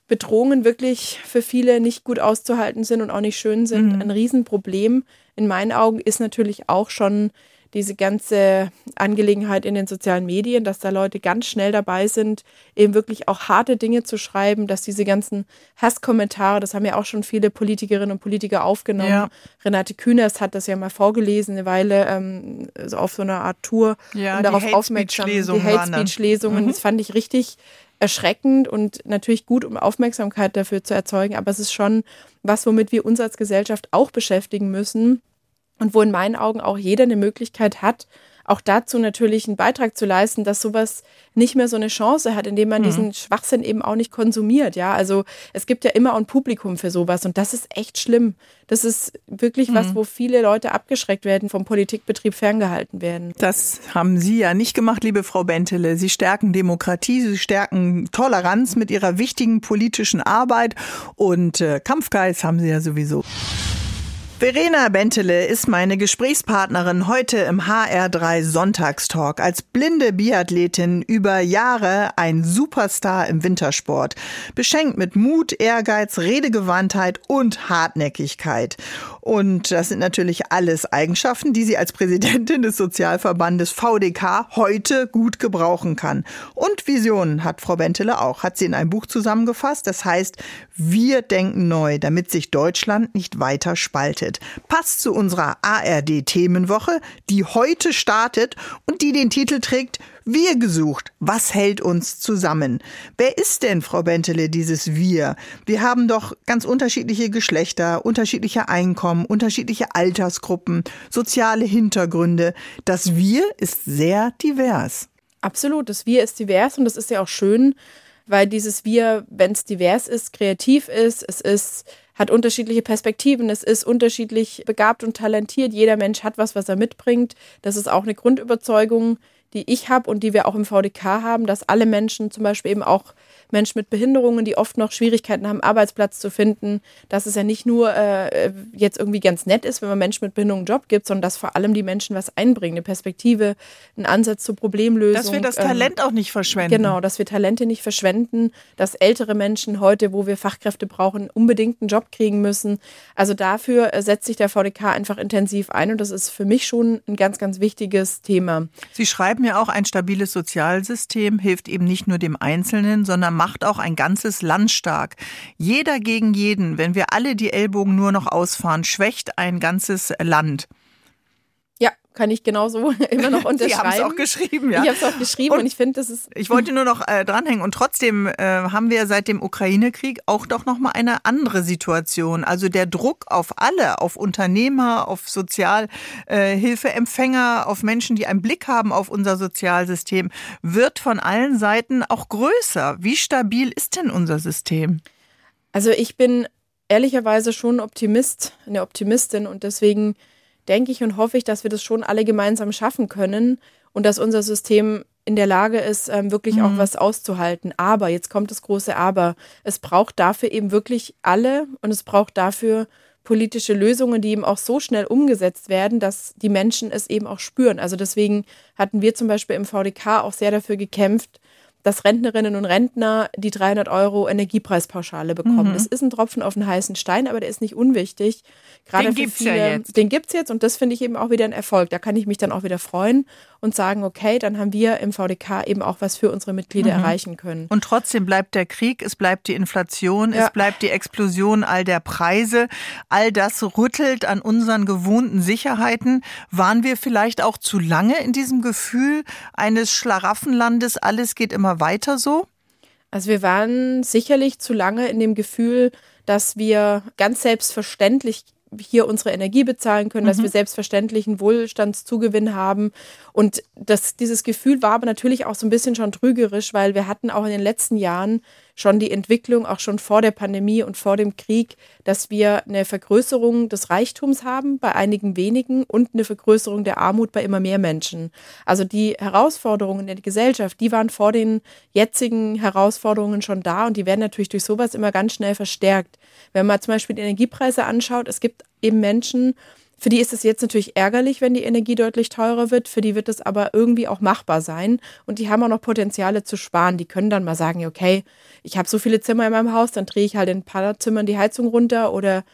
Bedrohungen wirklich für viele nicht gut auszuhalten sind und auch nicht schön sind. Mhm. Ein Riesenproblem in meinen Augen ist natürlich auch schon diese ganze Angelegenheit in den sozialen Medien, dass da Leute ganz schnell dabei sind, eben wirklich auch harte Dinge zu schreiben, dass diese ganzen Hasskommentare, das haben ja auch schon viele Politikerinnen und Politiker aufgenommen. Ja. Renate Künast hat das ja mal vorgelesen, eine Weile ähm, so auf so einer Art Tour ja, und darauf aufmerksam. Die Hate Speech Lesungen, mhm. das fand ich richtig erschreckend und natürlich gut, um Aufmerksamkeit dafür zu erzeugen. Aber es ist schon was, womit wir uns als Gesellschaft auch beschäftigen müssen und wo in meinen Augen auch jeder eine Möglichkeit hat, auch dazu natürlich einen Beitrag zu leisten, dass sowas nicht mehr so eine Chance hat, indem man mhm. diesen Schwachsinn eben auch nicht konsumiert. Ja, also es gibt ja immer ein Publikum für sowas und das ist echt schlimm. Das ist wirklich mhm. was, wo viele Leute abgeschreckt werden, vom Politikbetrieb ferngehalten werden. Das haben Sie ja nicht gemacht, liebe Frau Bentele. Sie stärken Demokratie, Sie stärken Toleranz mit Ihrer wichtigen politischen Arbeit und äh, Kampfgeist haben Sie ja sowieso. Verena Bentele ist meine Gesprächspartnerin heute im HR3 Sonntagstalk. Als blinde Biathletin über Jahre ein Superstar im Wintersport. Beschenkt mit Mut, Ehrgeiz, Redegewandtheit und Hartnäckigkeit. Und das sind natürlich alles Eigenschaften, die sie als Präsidentin des Sozialverbandes VDK heute gut gebrauchen kann. Und Visionen hat Frau Bentele auch, hat sie in einem Buch zusammengefasst. Das heißt, wir denken neu, damit sich Deutschland nicht weiter spaltet. Passt zu unserer ARD-Themenwoche, die heute startet und die den Titel trägt wir gesucht. Was hält uns zusammen? Wer ist denn, Frau Bentele, dieses Wir? Wir haben doch ganz unterschiedliche Geschlechter, unterschiedliche Einkommen, unterschiedliche Altersgruppen, soziale Hintergründe. Das Wir ist sehr divers. Absolut, das Wir ist divers und das ist ja auch schön, weil dieses Wir, wenn es divers ist, kreativ ist, es ist hat unterschiedliche Perspektiven, es ist unterschiedlich begabt und talentiert. Jeder Mensch hat was, was er mitbringt. Das ist auch eine Grundüberzeugung, die ich habe und die wir auch im VDK haben, dass alle Menschen, zum Beispiel eben auch Menschen mit Behinderungen, die oft noch Schwierigkeiten haben, Arbeitsplatz zu finden, dass es ja nicht nur äh, jetzt irgendwie ganz nett ist, wenn man Menschen mit Behinderungen einen Job gibt, sondern dass vor allem die Menschen was einbringen, eine Perspektive, einen Ansatz zur Problemlösung. Dass wir das ähm, Talent ähm, auch nicht verschwenden. Genau, dass wir Talente nicht verschwenden, dass ältere Menschen heute, wo wir Fachkräfte brauchen, unbedingt einen Job kriegen müssen. Also dafür äh, setzt sich der VDK einfach intensiv ein und das ist für mich schon ein ganz, ganz wichtiges Thema. Sie schreiben schreiben ja auch, ein stabiles Sozialsystem hilft eben nicht nur dem Einzelnen, sondern macht auch ein ganzes Land stark. Jeder gegen jeden, wenn wir alle die Ellbogen nur noch ausfahren, schwächt ein ganzes Land kann ich genauso *laughs* immer noch *laughs* unterschreiben. Sie haben es auch geschrieben, ja. Ich habe es auch geschrieben und, und, ich finde, das ist. Ich wollte nur noch äh, dranhängen und trotzdem äh, haben wir seit dem Ukraine-Krieg auch doch noch mal eine andere Situation. Also der Druck auf alle, auf Unternehmer, auf Sozialhilfeempfänger, äh, auf Menschen, die einen Blick haben auf unser Sozialsystem, wird von allen Seiten auch größer. Wie stabil ist denn unser System? Also ich bin ehrlicherweise schon Optimist, eine Optimistin und deswegen denke ich und hoffe ich, dass wir das schon alle gemeinsam schaffen können und dass unser System in der Lage ist, ähm, wirklich mhm. auch was auszuhalten. Aber, jetzt kommt das große Aber, es braucht dafür eben wirklich alle und es braucht dafür politische Lösungen, die eben auch so schnell umgesetzt werden, dass die Menschen es eben auch spüren. Also deswegen hatten wir zum Beispiel im VDK auch sehr dafür gekämpft, dass Rentnerinnen und Rentner die 300 Euro Energiepreispauschale bekommen. Mhm. Das ist ein Tropfen auf den heißen Stein, aber der ist nicht unwichtig. Gerade den gibt es ja jetzt. Den gibt es jetzt und das finde ich eben auch wieder ein Erfolg. Da kann ich mich dann auch wieder freuen und sagen, okay, dann haben wir im VDK eben auch was für unsere Mitglieder mhm. erreichen können. Und trotzdem bleibt der Krieg, es bleibt die Inflation, ja. es bleibt die Explosion all der Preise. All das rüttelt an unseren gewohnten Sicherheiten. Waren wir vielleicht auch zu lange in diesem Gefühl eines Schlaraffenlandes, alles geht immer weiter so? Also wir waren sicherlich zu lange in dem Gefühl, dass wir ganz selbstverständlich hier unsere Energie bezahlen können, mhm. dass wir selbstverständlich einen Wohlstandszugewinn haben. Und das, dieses Gefühl war aber natürlich auch so ein bisschen schon trügerisch, weil wir hatten auch in den letzten Jahren schon die Entwicklung, auch schon vor der Pandemie und vor dem Krieg, dass wir eine Vergrößerung des Reichtums haben bei einigen wenigen und eine Vergrößerung der Armut bei immer mehr Menschen. Also die Herausforderungen in der Gesellschaft, die waren vor den jetzigen Herausforderungen schon da und die werden natürlich durch sowas immer ganz schnell verstärkt. Wenn man zum Beispiel die Energiepreise anschaut, es gibt eben Menschen, für die ist es jetzt natürlich ärgerlich, wenn die Energie deutlich teurer wird. Für die wird es aber irgendwie auch machbar sein. Und die haben auch noch Potenziale zu sparen. Die können dann mal sagen, okay, ich habe so viele Zimmer in meinem Haus, dann drehe ich halt in ein paar Zimmern die Heizung runter oder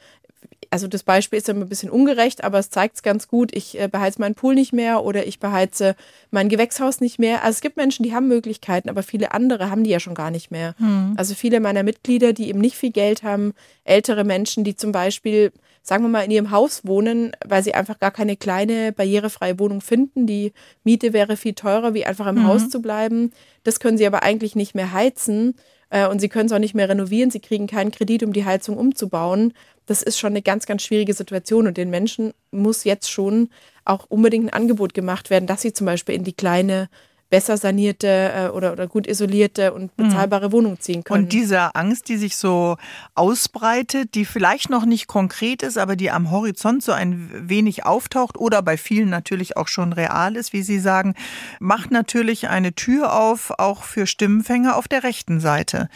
also das Beispiel ist ja ein bisschen ungerecht, aber es zeigt es ganz gut. Ich äh, beheize meinen Pool nicht mehr oder ich beheize mein Gewächshaus nicht mehr. Also es gibt Menschen, die haben Möglichkeiten, aber viele andere haben die ja schon gar nicht mehr. Hm. Also viele meiner Mitglieder, die eben nicht viel Geld haben, ältere Menschen, die zum Beispiel sagen wir mal, in ihrem Haus wohnen, weil sie einfach gar keine kleine, barrierefreie Wohnung finden. Die Miete wäre viel teurer, wie einfach im mhm. Haus zu bleiben. Das können sie aber eigentlich nicht mehr heizen äh, und sie können es auch nicht mehr renovieren. Sie kriegen keinen Kredit, um die Heizung umzubauen. Das ist schon eine ganz, ganz schwierige Situation und den Menschen muss jetzt schon auch unbedingt ein Angebot gemacht werden, dass sie zum Beispiel in die kleine besser sanierte äh, oder, oder gut isolierte und mhm. bezahlbare mhm. Wohnung ziehen können. Und diese Angst, die sich so ausbreitet, die vielleicht noch nicht konkret ist, aber die am Horizont so ein wenig auftaucht oder bei vielen natürlich auch schon real ist, wie Sie sagen, macht natürlich eine Tür auf, auch für Stimmenfänger auf der rechten Seite.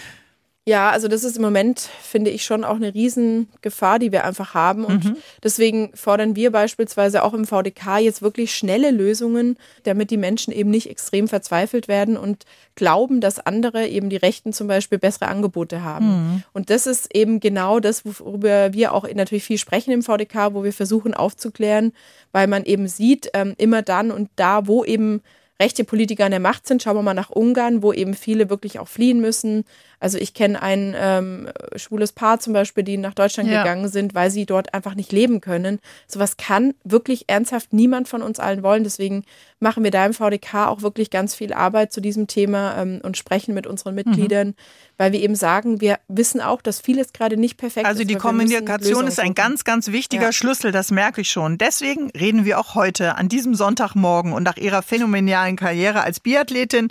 Ja, also das ist im Moment, finde ich, schon auch eine Riesengefahr, die wir einfach haben. Und mhm. deswegen fordern wir beispielsweise auch im VDK jetzt wirklich schnelle Lösungen, damit die Menschen eben nicht extrem verzweifelt werden und glauben, dass andere eben die Rechten zum Beispiel bessere Angebote haben. Mhm. Und das ist eben genau das, worüber wir auch natürlich viel sprechen im VDK, wo wir versuchen aufzuklären, weil man eben sieht, ähm, immer dann und da, wo eben rechte Politiker an der Macht sind. Schauen wir mal nach Ungarn, wo eben viele wirklich auch fliehen müssen. Also ich kenne ein ähm, schwules Paar zum Beispiel, die nach Deutschland ja. gegangen sind, weil sie dort einfach nicht leben können. Sowas kann wirklich ernsthaft niemand von uns allen wollen. Deswegen machen wir da im VDK auch wirklich ganz viel Arbeit zu diesem Thema ähm, und sprechen mit unseren Mitgliedern, mhm. weil wir eben sagen, wir wissen auch, dass vieles gerade nicht perfekt also ist. Also die Kommunikation ist ein ganz, ganz wichtiger ja. Schlüssel, das merke ich schon. Deswegen reden wir auch heute an diesem Sonntagmorgen und nach Ihrer phänomenalen Karriere als Biathletin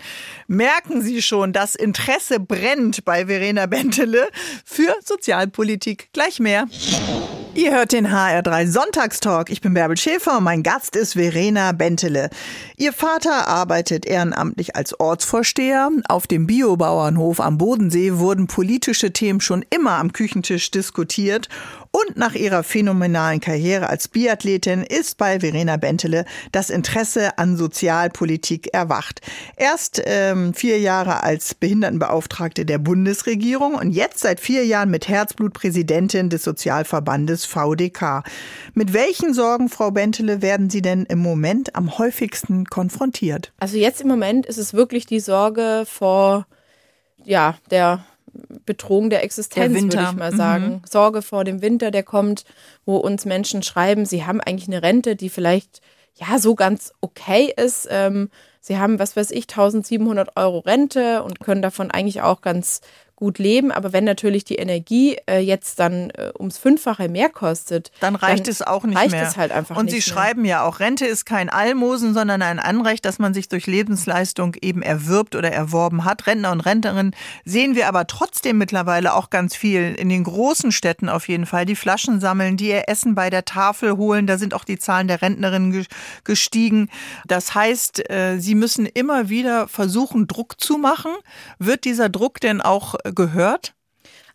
merken Sie schon, das Interesse brennt bei Verena Bentele für Sozialpolitik. Gleich mehr. Ihr hört den HR3 Sonntagstalk. Ich bin Bärbel Schäfer und mein Gast ist Verena Bentele. Ihr Vater arbeitet ehrenamtlich als Ortsvorsteher. Auf dem Biobauernhof am Bodensee wurden politische Themen schon immer am Küchentisch diskutiert und nach ihrer phänomenalen Karriere als Biathletin ist bei Verena Bentele das Interesse an Sozialpolitik erwacht. Erst ähm, vier Jahre als Behindertenbeauftragte der Bundesregierung und jetzt seit vier Jahren mit Herzblut Präsidentin des Sozialverbandes VDK. Mit welchen Sorgen, Frau Bentele, werden Sie denn im Moment am häufigsten konfrontiert? Also jetzt im Moment ist es wirklich die Sorge vor ja, der Bedrohung der Existenz, der würde ich mal sagen. Mhm. Sorge vor dem Winter, der kommt, wo uns Menschen schreiben, sie haben eigentlich eine Rente, die vielleicht ja so ganz okay ist. Ähm, sie haben, was weiß ich, 1700 Euro Rente und können davon eigentlich auch ganz gut leben. Aber wenn natürlich die Energie äh, jetzt dann äh, ums Fünffache mehr kostet, dann reicht dann es auch nicht reicht mehr. Es halt einfach Und Sie mehr. schreiben ja auch, Rente ist kein Almosen, sondern ein Anrecht, das man sich durch Lebensleistung eben erwirbt oder erworben hat. Rentner und Rentnerinnen sehen wir aber trotzdem mittlerweile auch ganz viel in den großen Städten auf jeden Fall, die Flaschen sammeln, die ihr Essen bei der Tafel holen. Da sind auch die Zahlen der Rentnerinnen gestiegen. Das heißt, äh, sie müssen immer wieder versuchen, Druck zu machen. Wird dieser Druck denn auch gehört?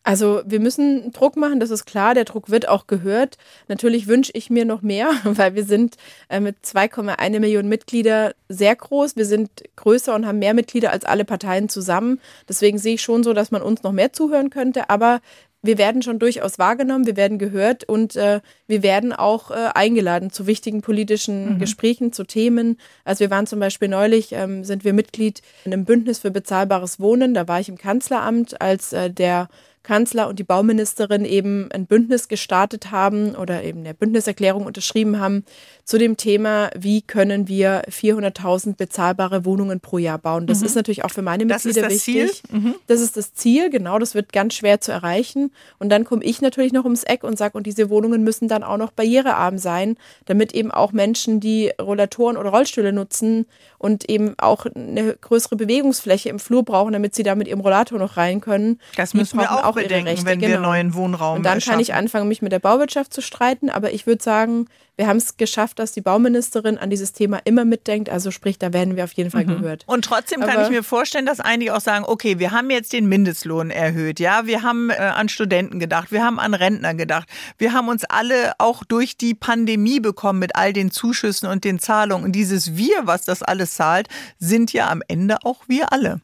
Also wir müssen Druck machen, das ist klar. Der Druck wird auch gehört. Natürlich wünsche ich mir noch mehr, *laughs* weil wir sind äh, mit 2,1 Millionen Mitglieder sehr groß. Wir sind größer und haben mehr Mitglieder als alle Parteien zusammen. Deswegen sehe ich schon so, dass man uns noch mehr zuhören könnte. Aber wir werden schon durchaus wahrgenommen, wir werden gehört und äh, wir werden auch äh, eingeladen zu wichtigen politischen mhm. Gesprächen, zu Themen. Also wir waren zum Beispiel neulich, ähm, sind wir Mitglied in einem Bündnis für bezahlbares Wohnen. Da war ich im Kanzleramt, als äh, der Kanzler und die Bauministerin eben ein Bündnis gestartet haben oder eben eine Bündniserklärung unterschrieben haben zu dem Thema, wie können wir 400.000 bezahlbare Wohnungen pro Jahr bauen. Das mhm. ist natürlich auch für meine Mitglieder das ist das wichtig. Ziel? Mhm. Das ist das Ziel, genau, das wird ganz schwer zu erreichen. Und dann komme ich natürlich noch ums Eck und sage, und diese Wohnungen müssen dann auch noch barrierearm sein, damit eben auch Menschen, die Rollatoren oder Rollstühle nutzen und eben auch eine größere Bewegungsfläche im Flur brauchen, damit sie da mit ihrem Rollator noch rein können. Das müssen wir auch, auch bedenken, wenn genau. wir neuen Wohnraum Und dann erschaffen. kann ich anfangen, mich mit der Bauwirtschaft zu streiten, aber ich würde sagen, wir haben es geschafft, dass die Bauministerin an dieses Thema immer mitdenkt. Also sprich, da werden wir auf jeden Fall mhm. gehört. Und trotzdem kann ich mir vorstellen, dass einige auch sagen, okay, wir haben jetzt den Mindestlohn erhöht. Ja, wir haben äh, an Studenten gedacht, wir haben an Rentner gedacht. Wir haben uns alle auch durch die Pandemie bekommen mit all den Zuschüssen und den Zahlungen. Und dieses Wir, was das alles zahlt, sind ja am Ende auch wir alle.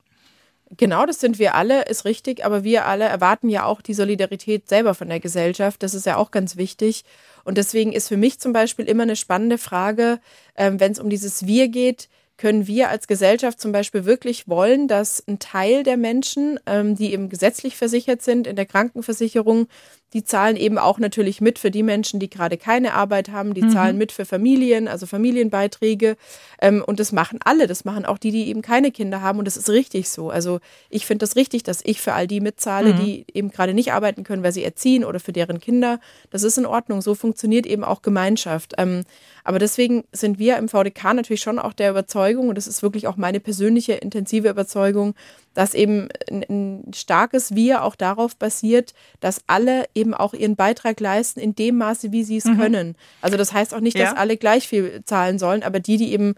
Genau, das sind wir alle, ist richtig, aber wir alle erwarten ja auch die Solidarität selber von der Gesellschaft. Das ist ja auch ganz wichtig. Und deswegen ist für mich zum Beispiel immer eine spannende Frage, ähm, wenn es um dieses Wir geht, können wir als Gesellschaft zum Beispiel wirklich wollen, dass ein Teil der Menschen, ähm, die eben gesetzlich versichert sind in der Krankenversicherung, die zahlen eben auch natürlich mit für die Menschen, die gerade keine Arbeit haben. Die mhm. zahlen mit für Familien, also Familienbeiträge. Ähm, und das machen alle. Das machen auch die, die eben keine Kinder haben. Und das ist richtig so. Also ich finde das richtig, dass ich für all die mitzahle, mhm. die eben gerade nicht arbeiten können, weil sie erziehen oder für deren Kinder. Das ist in Ordnung. So funktioniert eben auch Gemeinschaft. Ähm, aber deswegen sind wir im VDK natürlich schon auch der Überzeugung, und das ist wirklich auch meine persönliche intensive Überzeugung, dass eben ein, starkes Wir auch darauf basiert, dass alle eben auch ihren Beitrag leisten in dem Maße, wie sie es mhm. können. Also das heißt auch nicht, dass ja. alle gleich viel zahlen sollen, aber die, die eben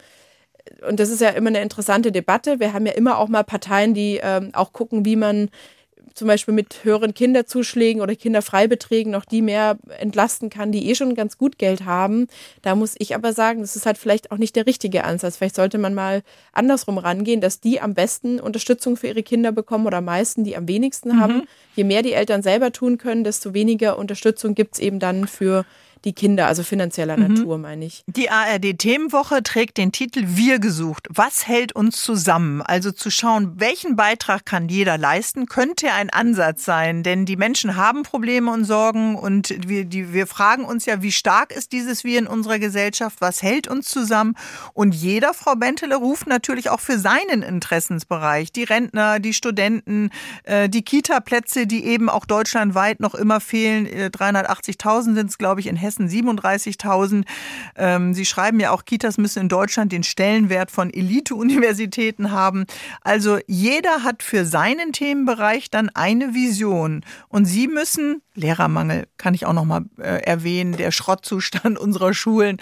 und das ist ja immer eine interessante Debatte. Wir haben ja immer auch mal Parteien, die ähm, auch gucken, wie man zum Beispiel mit höheren Kinderzuschlägen oder Kinderfreibeträgen noch die mehr entlasten kann, die eh schon ganz gut Geld haben. Da muss ich aber sagen, das ist halt vielleicht auch nicht der richtige Ansatz. Vielleicht sollte man mal andersrum rangehen, dass die am besten Unterstützung für ihre Kinder bekommen oder am meisten die am wenigsten mhm. haben. Je mehr die Eltern selber tun können, desto weniger Unterstützung gibt es eben dann für die Kinder, also finanzieller mhm. Natur, meine ich. Die ARD-Themenwoche trägt den Titel Wir gesucht. Was hält uns zusammen? Also zu schauen, welchen Beitrag kann jeder leisten, könnte ein Ansatz sein. Denn die Menschen haben Probleme und Sorgen und wir, die, wir fragen uns ja, wie stark ist dieses Wir in unserer Gesellschaft? Was hält uns zusammen? Und jeder, Frau Bentele, ruft natürlich auch für seinen Interessensbereich. Die Rentner, die Studenten, äh, die Kita-Plätze, die eben auch deutschlandweit noch immer fehlen. 380.000 sind es, glaube ich, in Hessen Hessen 37.000. Ähm, Sie schreiben ja auch, Kitas müssen in Deutschland den Stellenwert von Elite-Universitäten haben. Also jeder hat für seinen Themenbereich dann eine Vision. Und Sie müssen, Lehrermangel kann ich auch noch mal äh, erwähnen, der Schrottzustand *laughs* unserer Schulen.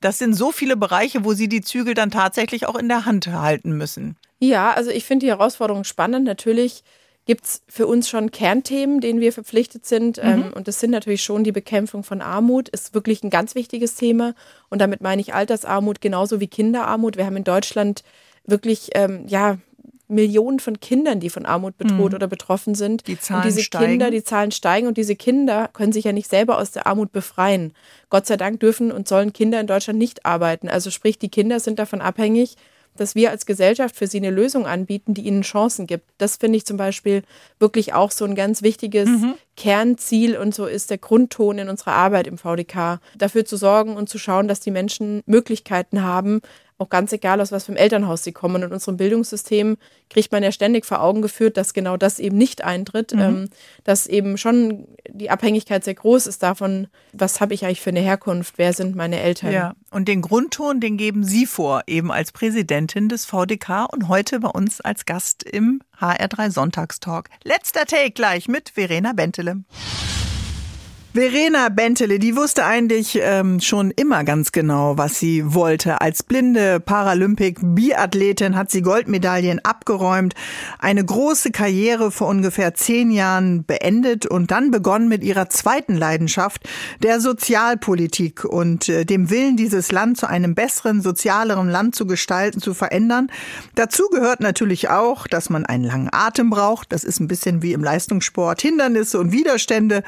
Das sind so viele Bereiche, wo Sie die Zügel dann tatsächlich auch in der Hand halten müssen. Ja, also ich finde die Herausforderung spannend. Natürlich gibt es für uns schon Kernthemen, denen wir verpflichtet sind. Mhm. Ähm, und das sind natürlich schon die Bekämpfung von Armut, ist wirklich ein ganz wichtiges Thema. Und damit meine ich Altersarmut genauso wie Kinderarmut. Wir haben in Deutschland wirklich, ähm, ja, Millionen von Kindern, die von Armut bedroht mhm. oder betroffen sind. Die Zahlen und diese steigen. Kinder, die Zahlen steigen und diese Kinder können sich ja nicht selber aus der Armut befreien. Gott sei Dank dürfen und sollen Kinder in Deutschland nicht arbeiten. Also sprich, die Kinder sind davon abhängig, dass wir als Gesellschaft für sie eine Lösung anbieten, die ihnen Chancen gibt. Das finde ich zum Beispiel wirklich auch so ein ganz wichtiges mhm. Kernziel und so ist der Grundton in unserer Arbeit im VDK, dafür zu sorgen und zu schauen, dass die Menschen Möglichkeiten haben, auch ganz egal, aus was für einem Elternhaus sie kommen. Und in unserem Bildungssystem kriegt man ja ständig vor Augen geführt, dass genau das eben nicht eintritt, mhm. ähm, dass eben schon die Abhängigkeit sehr groß ist davon, was habe ich eigentlich für eine Herkunft, wer sind meine Eltern. Ja, und den Grundton, den geben Sie vor, eben als Präsidentin des VDK und heute bei uns als Gast im HR3 Sonntagstalk. Letzter Take gleich mit Verena Bentele. Verena Bentele, die wusste eigentlich ähm, schon immer ganz genau, was sie wollte. Als blinde Paralympic-Biathletin hat sie Goldmedaillen abgeräumt, eine große Karriere vor ungefähr zehn Jahren beendet und dann begonnen mit ihrer zweiten Leidenschaft, der Sozialpolitik und äh, dem Willen, dieses Land zu einem besseren, sozialeren Land zu gestalten, zu verändern. Dazu gehört natürlich auch, dass man einen langen Atem braucht. Das ist ein bisschen wie im Leistungssport. Hindernisse und Widerstände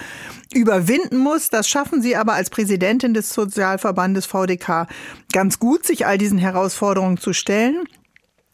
überwinden überwinden muss. Das schaffen Sie aber als Präsidentin des Sozialverbandes VDK ganz gut, sich all diesen Herausforderungen zu stellen.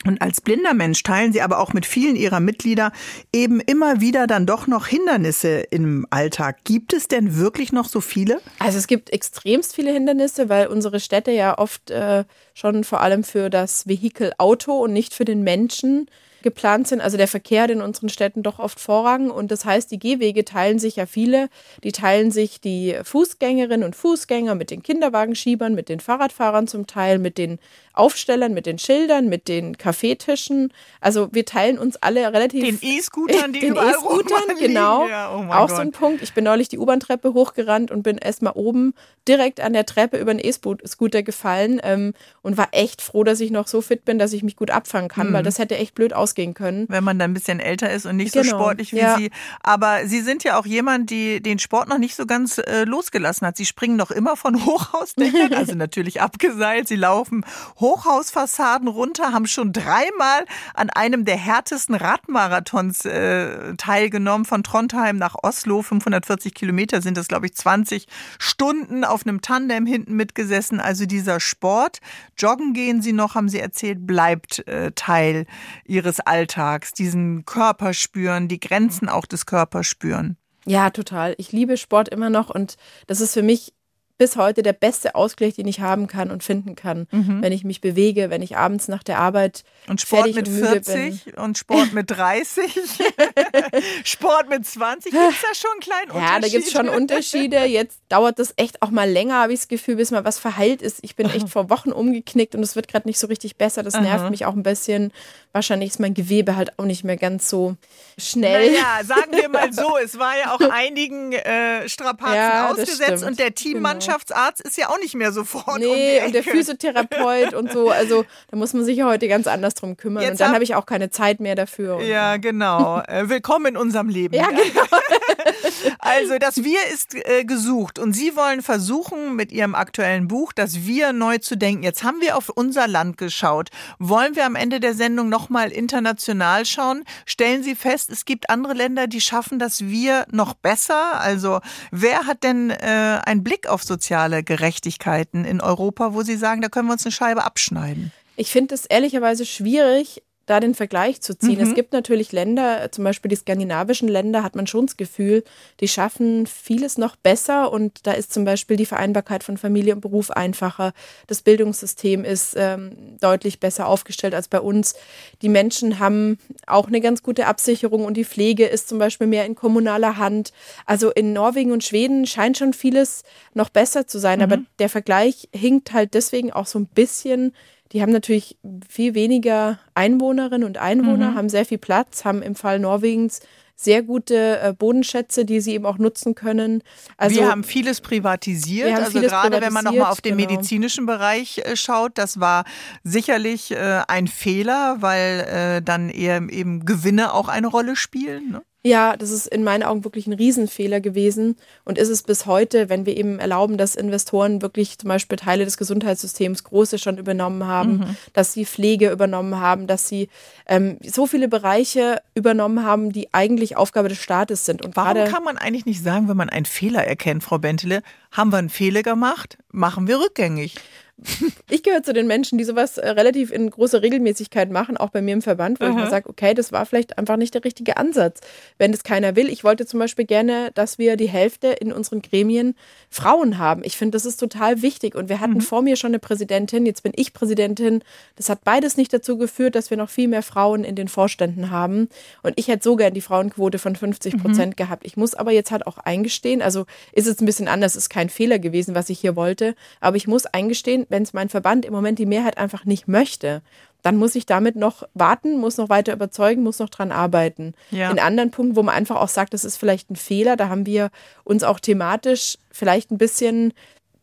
Und als blinder Mensch teilen sie aber auch mit vielen ihrer Mitglieder eben immer wieder dann doch noch Hindernisse im Alltag. Gibt es denn wirklich noch so viele? Also es gibt extremst viele Hindernisse, weil unsere Städte ja oft äh, schon vor allem für das Vehikel Auto und nicht für den Menschen geplant sind. Also der Verkehr hat in unseren Städten doch oft Vorrang und das heißt, die Gehwege teilen sich ja viele. Die teilen sich die Fußgängerinnen und Fußgänger mit den Kinderwagenschiebern, mit den Fahrradfahrern zum Teil, mit den Aufstellern, mit den Schildern, mit den Kaffeetischen. Also wir teilen uns alle relativ. Den E-Scootern, die *laughs* den überall E-Scootern, genau. Ja, oh auch Gott. so ein Punkt. Ich bin neulich die U-Bahn-Treppe hochgerannt und bin erstmal oben direkt an der Treppe über den E-Scooter gefallen ähm, und war echt froh, dass ich noch so fit bin, dass ich mich gut abfangen kann, mhm. weil das hätte echt blöd ausgehen können. Wenn man dann ein bisschen älter ist und nicht genau. so sportlich wie ja. Sie. Aber Sie sind ja auch jemand, die den Sport noch nicht so ganz äh, losgelassen hat. Sie springen noch immer von *laughs* Hochhausdächern, also natürlich abgeseilt. Sie laufen Hochhausfassaden runter, haben schon dreimal an einem der härtesten Radmarathons äh, teilgenommen, von Trondheim nach Oslo. 540 Kilometer sind das, glaube ich, 20 Stunden auf einem Tandem hinten mitgesessen. Also dieser Sport, joggen gehen Sie noch, haben Sie erzählt, bleibt äh, Teil Ihres Alltags. Diesen Körper spüren, die Grenzen auch des Körpers spüren. Ja, total. Ich liebe Sport immer noch und das ist für mich bis heute der beste Ausgleich, den ich haben kann und finden kann, mhm. wenn ich mich bewege, wenn ich abends nach der Arbeit und Sport mit und 40 bin. und Sport mit 30, *laughs* Sport mit 20, gibt es da schon einen kleinen Unterschied? Ja, da gibt es schon Unterschiede. Jetzt dauert das echt auch mal länger, habe ich das Gefühl, bis mal was verheilt ist. Ich bin echt *laughs* vor Wochen umgeknickt und es wird gerade nicht so richtig besser. Das nervt Aha. mich auch ein bisschen. Wahrscheinlich ist mein Gewebe halt auch nicht mehr ganz so schnell. Naja, sagen wir mal *laughs* so, es war ja auch einigen äh, Strapazen ja, ausgesetzt und der Teammannschaft Mannschaftsarzt ist ja auch nicht mehr sofort. Nee, um und der Physiotherapeut und so. Also da muss man sich ja heute ganz anders drum kümmern. Jetzt und dann habe ich auch keine Zeit mehr dafür. Ja, *laughs* genau. Äh, willkommen in unserem Leben. Ja, *laughs* genau. Also das Wir ist äh, gesucht und Sie wollen versuchen mit Ihrem aktuellen Buch das Wir neu zu denken. Jetzt haben wir auf unser Land geschaut. Wollen wir am Ende der Sendung nochmal international schauen? Stellen Sie fest, es gibt andere Länder, die schaffen das Wir noch besser. Also wer hat denn äh, einen Blick auf soziale Gerechtigkeiten in Europa, wo Sie sagen, da können wir uns eine Scheibe abschneiden? Ich finde es ehrlicherweise schwierig, da den Vergleich zu ziehen. Mhm. Es gibt natürlich Länder, zum Beispiel die skandinavischen Länder, hat man schon das Gefühl, die schaffen vieles noch besser und da ist zum Beispiel die Vereinbarkeit von Familie und Beruf einfacher. Das Bildungssystem ist ähm, deutlich besser aufgestellt als bei uns. Die Menschen haben auch eine ganz gute Absicherung und die Pflege ist zum Beispiel mehr in kommunaler Hand. Also in Norwegen und Schweden scheint schon vieles noch besser zu sein, mhm. aber der Vergleich hinkt halt deswegen auch so ein bisschen die haben natürlich viel weniger Einwohnerinnen und Einwohner, mhm. haben sehr viel Platz, haben im Fall Norwegens sehr gute äh, Bodenschätze, die sie eben auch nutzen können. Also, wir haben vieles privatisiert. Haben also vieles gerade wenn man nochmal auf den genau. medizinischen Bereich äh, schaut, das war sicherlich äh, ein Fehler, weil äh, dann eher eben Gewinne auch eine Rolle spielen. Ne? Ja, das ist in meinen Augen wirklich ein Riesenfehler gewesen und ist es bis heute, wenn wir eben erlauben, dass Investoren wirklich zum Beispiel Teile des Gesundheitssystems große schon übernommen haben, mhm. dass sie Pflege übernommen haben, dass sie ähm, so viele Bereiche übernommen haben, die eigentlich Aufgabe des Staates sind. Und Warum kann man eigentlich nicht sagen, wenn man einen Fehler erkennt, Frau Bentele, haben wir einen Fehler gemacht, machen wir rückgängig? Ich gehöre zu den Menschen, die sowas äh, relativ in großer Regelmäßigkeit machen, auch bei mir im Verband, wo Aha. ich mal sage, okay, das war vielleicht einfach nicht der richtige Ansatz, wenn es keiner will. Ich wollte zum Beispiel gerne, dass wir die Hälfte in unseren Gremien Frauen haben. Ich finde, das ist total wichtig. Und wir hatten mhm. vor mir schon eine Präsidentin, jetzt bin ich Präsidentin. Das hat beides nicht dazu geführt, dass wir noch viel mehr Frauen in den Vorständen haben. Und ich hätte so gern die Frauenquote von 50 Prozent mhm. gehabt. Ich muss aber jetzt halt auch eingestehen, also ist es ein bisschen anders, ist kein Fehler gewesen, was ich hier wollte, aber ich muss eingestehen, wenn es mein Verband im Moment die Mehrheit einfach nicht möchte, dann muss ich damit noch warten, muss noch weiter überzeugen, muss noch dran arbeiten. Ja. In anderen Punkten, wo man einfach auch sagt, das ist vielleicht ein Fehler, da haben wir uns auch thematisch vielleicht ein bisschen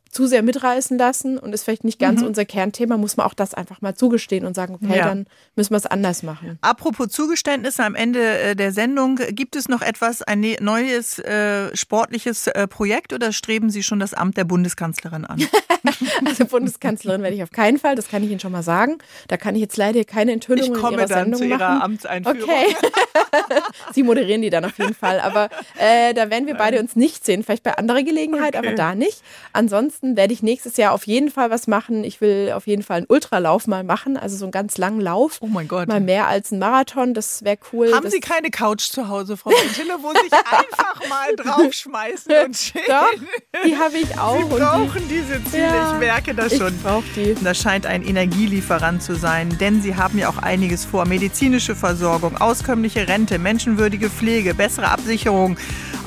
zu sehr mitreißen lassen und ist vielleicht nicht ganz mhm. unser Kernthema, muss man auch das einfach mal zugestehen und sagen, okay, ja. dann müssen wir es anders machen. Apropos Zugeständnisse am Ende äh, der Sendung, gibt es noch etwas, ein ne-, neues äh, sportliches äh, Projekt oder streben Sie schon das Amt der Bundeskanzlerin an? *laughs* also Bundeskanzlerin werde ich auf keinen Fall, das kann ich Ihnen schon mal sagen. Da kann ich jetzt leider keine Enthüllungen ich komme in Ihrer dann Sendung zu Ihrer machen. Amtseinführung. Okay. *laughs* Sie moderieren die dann auf jeden Fall, aber äh, da werden wir beide uns nicht sehen, vielleicht bei anderer Gelegenheit, okay. aber da nicht. Ansonsten ansonsten werde ich nächstes Jahr auf jeden Fall was machen. Ich will auf jeden Fall einen Ultralauf mal machen, also so einen ganz langen Lauf. Oh mein Gott. Mal mehr als ein Marathon, das wäre cool. Haben Sie keine Couch zu Hause, Frau Gentile, wo sich *laughs* einfach mal draufschmeißen und chillen? Doch, die habe ich auch. Sie brauchen die, diese Ziele, ja, ich merke das schon. Ich brauche die. Das scheint ein Energielieferant zu sein, denn Sie haben ja auch einiges vor. Medizinische Versorgung, auskömmliche Rente, menschenwürdige Pflege, bessere Absicherung,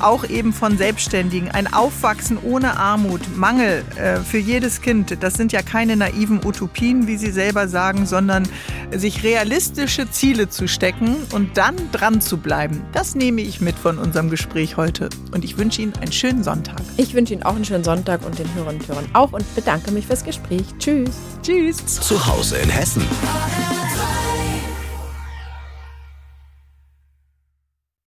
auch eben von Selbstständigen, ein Aufwachsen ohne Armut, Mangel äh, für jedes Kind, das sind ja keine naiven Utopien, wie Sie selber sagen, sondern sich realistische Ziele zu stecken und dann dran zu bleiben. Das nehme ich mit von unserem Gespräch heute. Und ich wünsche Ihnen einen schönen Sonntag. Ich wünsche Ihnen auch einen schönen Sonntag und den Hörern und Hörern auch und bedanke mich fürs Gespräch. Tschüss. Tschüss. Zu Hause in Hessen.